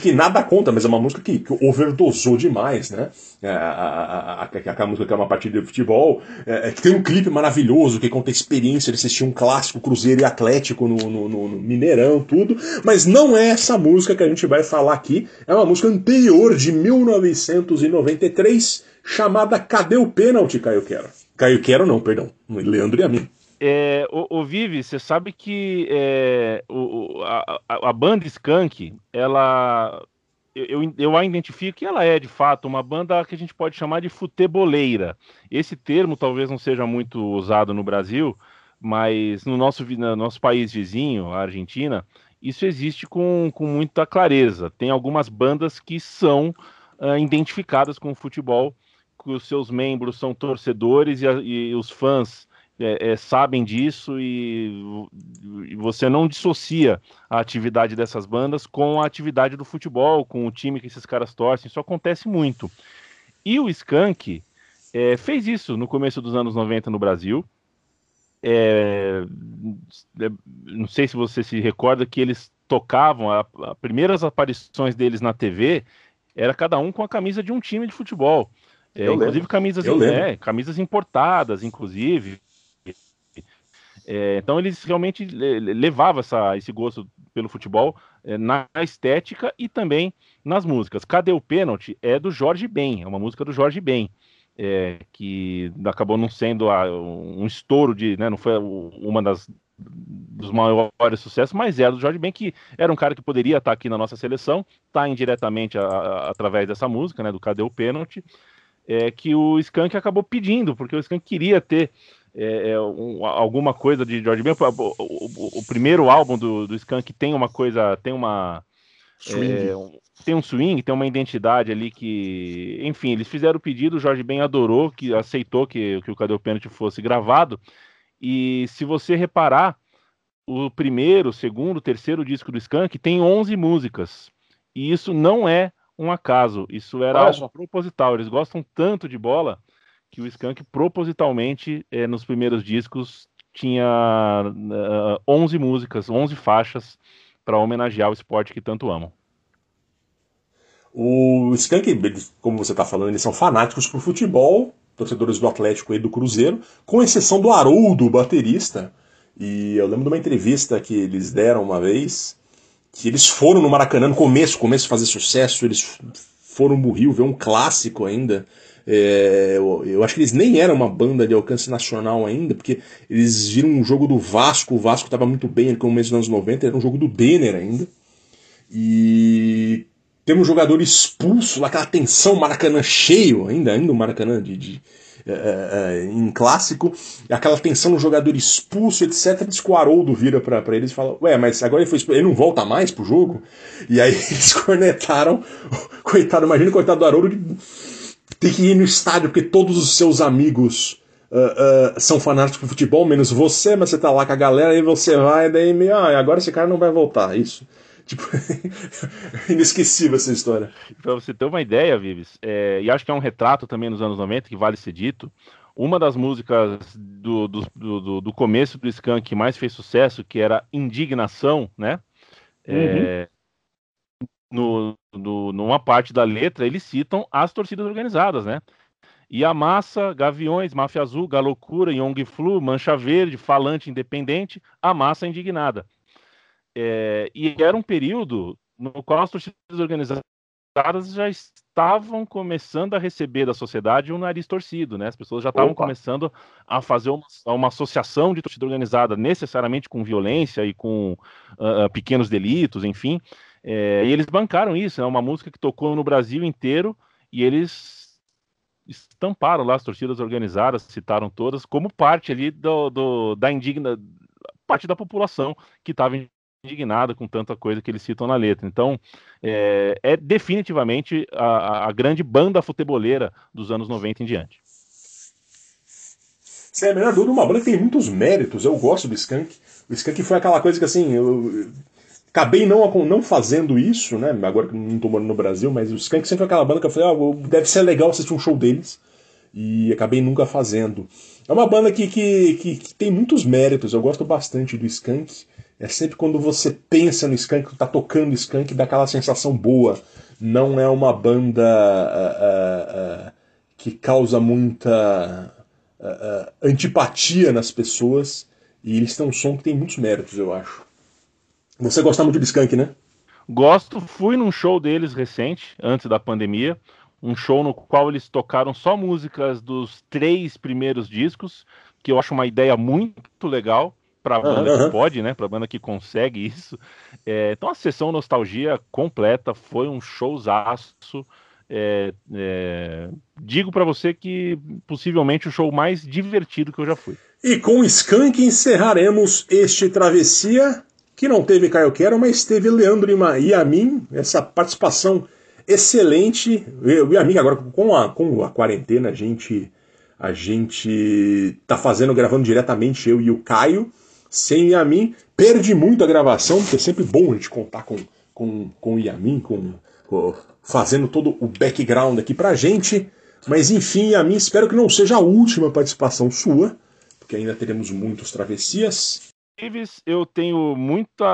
Que nada conta, mas é uma música que, que overdosou demais, né? É, a, a, a, a, música que é uma partida de futebol, é, que tem um clipe maravilhoso que conta a experiência de assistir um clássico Cruzeiro e Atlético no, no, no, no Mineirão, tudo. Mas não é essa música que a gente vai falar aqui. É uma música anterior, de 1993, chamada Cadê o Pênalti, Caio Quero? Caio Quero não, perdão. Leandro e a mim. É, o, o Vivi, você sabe que é, o, a, a, banda Skank, ela. Eu, eu a identifico que ela é, de fato, uma banda que a gente pode chamar de futeboleira. Esse termo talvez não seja muito usado no Brasil, mas no nosso, no nosso país vizinho, a Argentina, isso existe com, com muita clareza. Tem algumas bandas que são uh, identificadas com o futebol, que os seus membros são torcedores e, a, e os fãs é, é, sabem disso e, e, você não dissocia a atividade dessas bandas com a atividade do futebol, com o time que esses caras torcem. Isso acontece muito. E o Skank é, fez isso no começo dos anos 90 no Brasil. É, é, não sei se você se recorda que eles tocavam, as primeiras aparições deles na TV era cada um com a camisa de um time de futebol. É, inclusive camisas, é, camisas importadas, inclusive. É, então eles realmente levavam essa, esse gosto pelo futebol é, na estética e também nas músicas. Cadê o pênalti? É do Jorge Ben, é uma música do Jorge Ben, é, que acabou não sendo a, um estouro de, né, não foi uma das dos maiores sucessos, mas é do Jorge Ben, que era um cara que poderia estar aqui na nossa seleção, está indiretamente a, a, através dessa música, né, do Cadê o Pênalti, é, que o Skank acabou pedindo, porque o Skank queria ter é, é, um, alguma coisa de George Ben. O, o, o, primeiro álbum do, do Skank tem uma coisa, tem uma. É, um, tem um swing, tem uma identidade ali que. Enfim, eles fizeram o pedido, o Jorge Ben adorou, que aceitou que, que o Cadê o Pênalti fosse gravado. E se você reparar, o primeiro, segundo, terceiro disco do Skank tem 11 músicas. E isso não é um acaso, isso era algo proposital. Eles gostam tanto de bola que o Skank propositalmente, eh, nos primeiros discos, tinha uh, eh, 11 músicas, 11 faixas para homenagear o esporte que tanto amam. O Skank, como você está falando, eles são fanáticos por futebol, torcedores do Atlético e do Cruzeiro, com exceção do Haroldo, baterista. E eu lembro de uma entrevista que eles deram uma vez, que eles foram no Maracanã no começo, começo de fazer sucesso, eles foram no Rio ver um clássico ainda, é, eu, eu, acho que eles nem eram uma banda de alcance nacional ainda, porque eles viram um jogo do Vasco, o Vasco estava muito bem no começo dos anos 90, era um jogo do Denner ainda. E temos um jogador expulso, aquela tensão, Maracanã cheio ainda, ainda o Maracanã de, de é, é, é, em clássico, aquela tensão no jogador expulso, etc. Diz que o Haroldo vira para eles e fala: Ué, mas agora ele foi ele não volta mais pro jogo? E aí eles cornetaram, coitado, imagina o coitado do Haroldo tem que ir no estádio porque todos os seus amigos uh, uh, são fanáticos de futebol, menos você, mas você tá lá com a galera, aí você vai, daí meio, ah, agora esse cara não vai voltar, isso. Tipo, inesquecível essa história. Pra você ter uma ideia, Vives, é, e acho que é um retrato também nos anos 90 que vale ser dito. Uma das músicas do, do, do, do começo do Skank que mais fez sucesso, que era Indignação, né? Uhum. É, no, no, numa parte da letra, eles citam as torcidas organizadas, né? E a massa, Gaviões, Máfia Azul, Galocura, Young Flu, Mancha Verde, Falante Independente, a massa indignada. É, e era um período no qual as torcidas organizadas já estavam começando a receber da sociedade um nariz torcido, né? As pessoas já estavam começando a fazer uma, uma, associação de torcida organizada, necessariamente com violência e com uh, pequenos delitos, enfim. É, e eles bancaram isso, é uma música que tocou no Brasil inteiro e eles estamparam lá as torcidas organizadas, citaram todas, como parte ali do, do da indigna parte da população que estava indignada com tanta coisa que eles citam na letra. Então, é, é definitivamente a, a, grande banda futeboleira dos anos 90 em diante. Sem a dúvida, uma banda que tem muitos méritos. Eu gosto do Skank. O Skank foi aquela coisa que, assim, eu, Acabei não, não fazendo isso, né? Agora que não tô morando no Brasil, mas o Skank sempre foi aquela banda que eu falei, ah, deve ser legal assistir um show deles. e acabei nunca fazendo. É uma banda que, que, que, que tem muitos méritos, eu gosto bastante do Skank. É sempre quando você pensa no Skank, tá tocando Skank, dá aquela sensação boa. Não é uma banda uh, uh, uh, que causa muita antipatia nas pessoas. E eles têm um som que tem muitos méritos, eu acho. Você gosta muito de Skank, né? Gosto, fui num show deles recente, antes da pandemia. Um show no qual eles tocaram só músicas dos três primeiros discos, que eu acho uma ideia muito legal para banda uhum. que pode, né? Para banda que consegue isso. É, então a sessão nostalgia completa foi um showzaço. É, é, digo para você que possivelmente o show mais divertido que eu já fui. E com o Skank encerraremos este Travessia, que não teve Caio Quero, mas teve Leandro e a mim, essa participação excelente. Eu e a agora com a, com a quarentena, a gente a gente tá fazendo, gravando diretamente eu e o Caio, sem a mim. Perde muito a gravação, porque é sempre bom a gente contar com, com, com Yamin, com, com, fazendo todo o background aqui pra gente. Mas enfim, Yamin, espero que não seja a última participação sua, porque ainda teremos muitos travessias. Ives, eu tenho muita.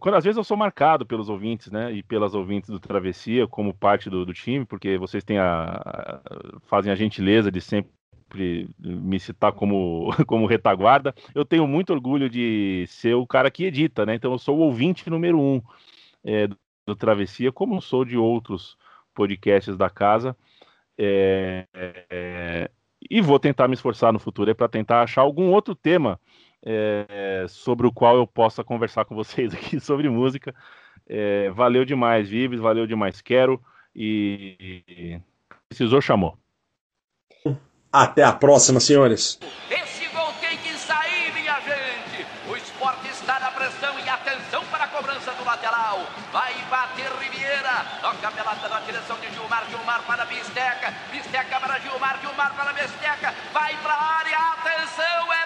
Quando às vezes eu sou marcado pelos ouvintes, né? E pelas ouvintes do Travessia como parte do, do time, porque vocês têm a, fazem a gentileza de sempre me citar como, como retaguarda. Eu tenho muito orgulho de ser o cara que edita, né? Então eu sou o ouvinte número um é, do Travessia, como sou de outros podcasts da casa. É, é, e vou tentar me esforçar no futuro para tentar achar algum outro tema é, sobre o qual eu possa conversar com vocês aqui sobre música. É, valeu demais, Vives, valeu demais, quero e, e precisou, chamou. Até a próxima, senhores. Esse gol tem que sair, minha gente. O esporte está na pressão e atenção para a cobrança do lateral. Vai bater Riviera. Toca pela na direção de Gilmar. Gilmar para Bisteca. Bisteca para Gilmar. Gilmar para Bisteca. Vai para a área. Atenção, é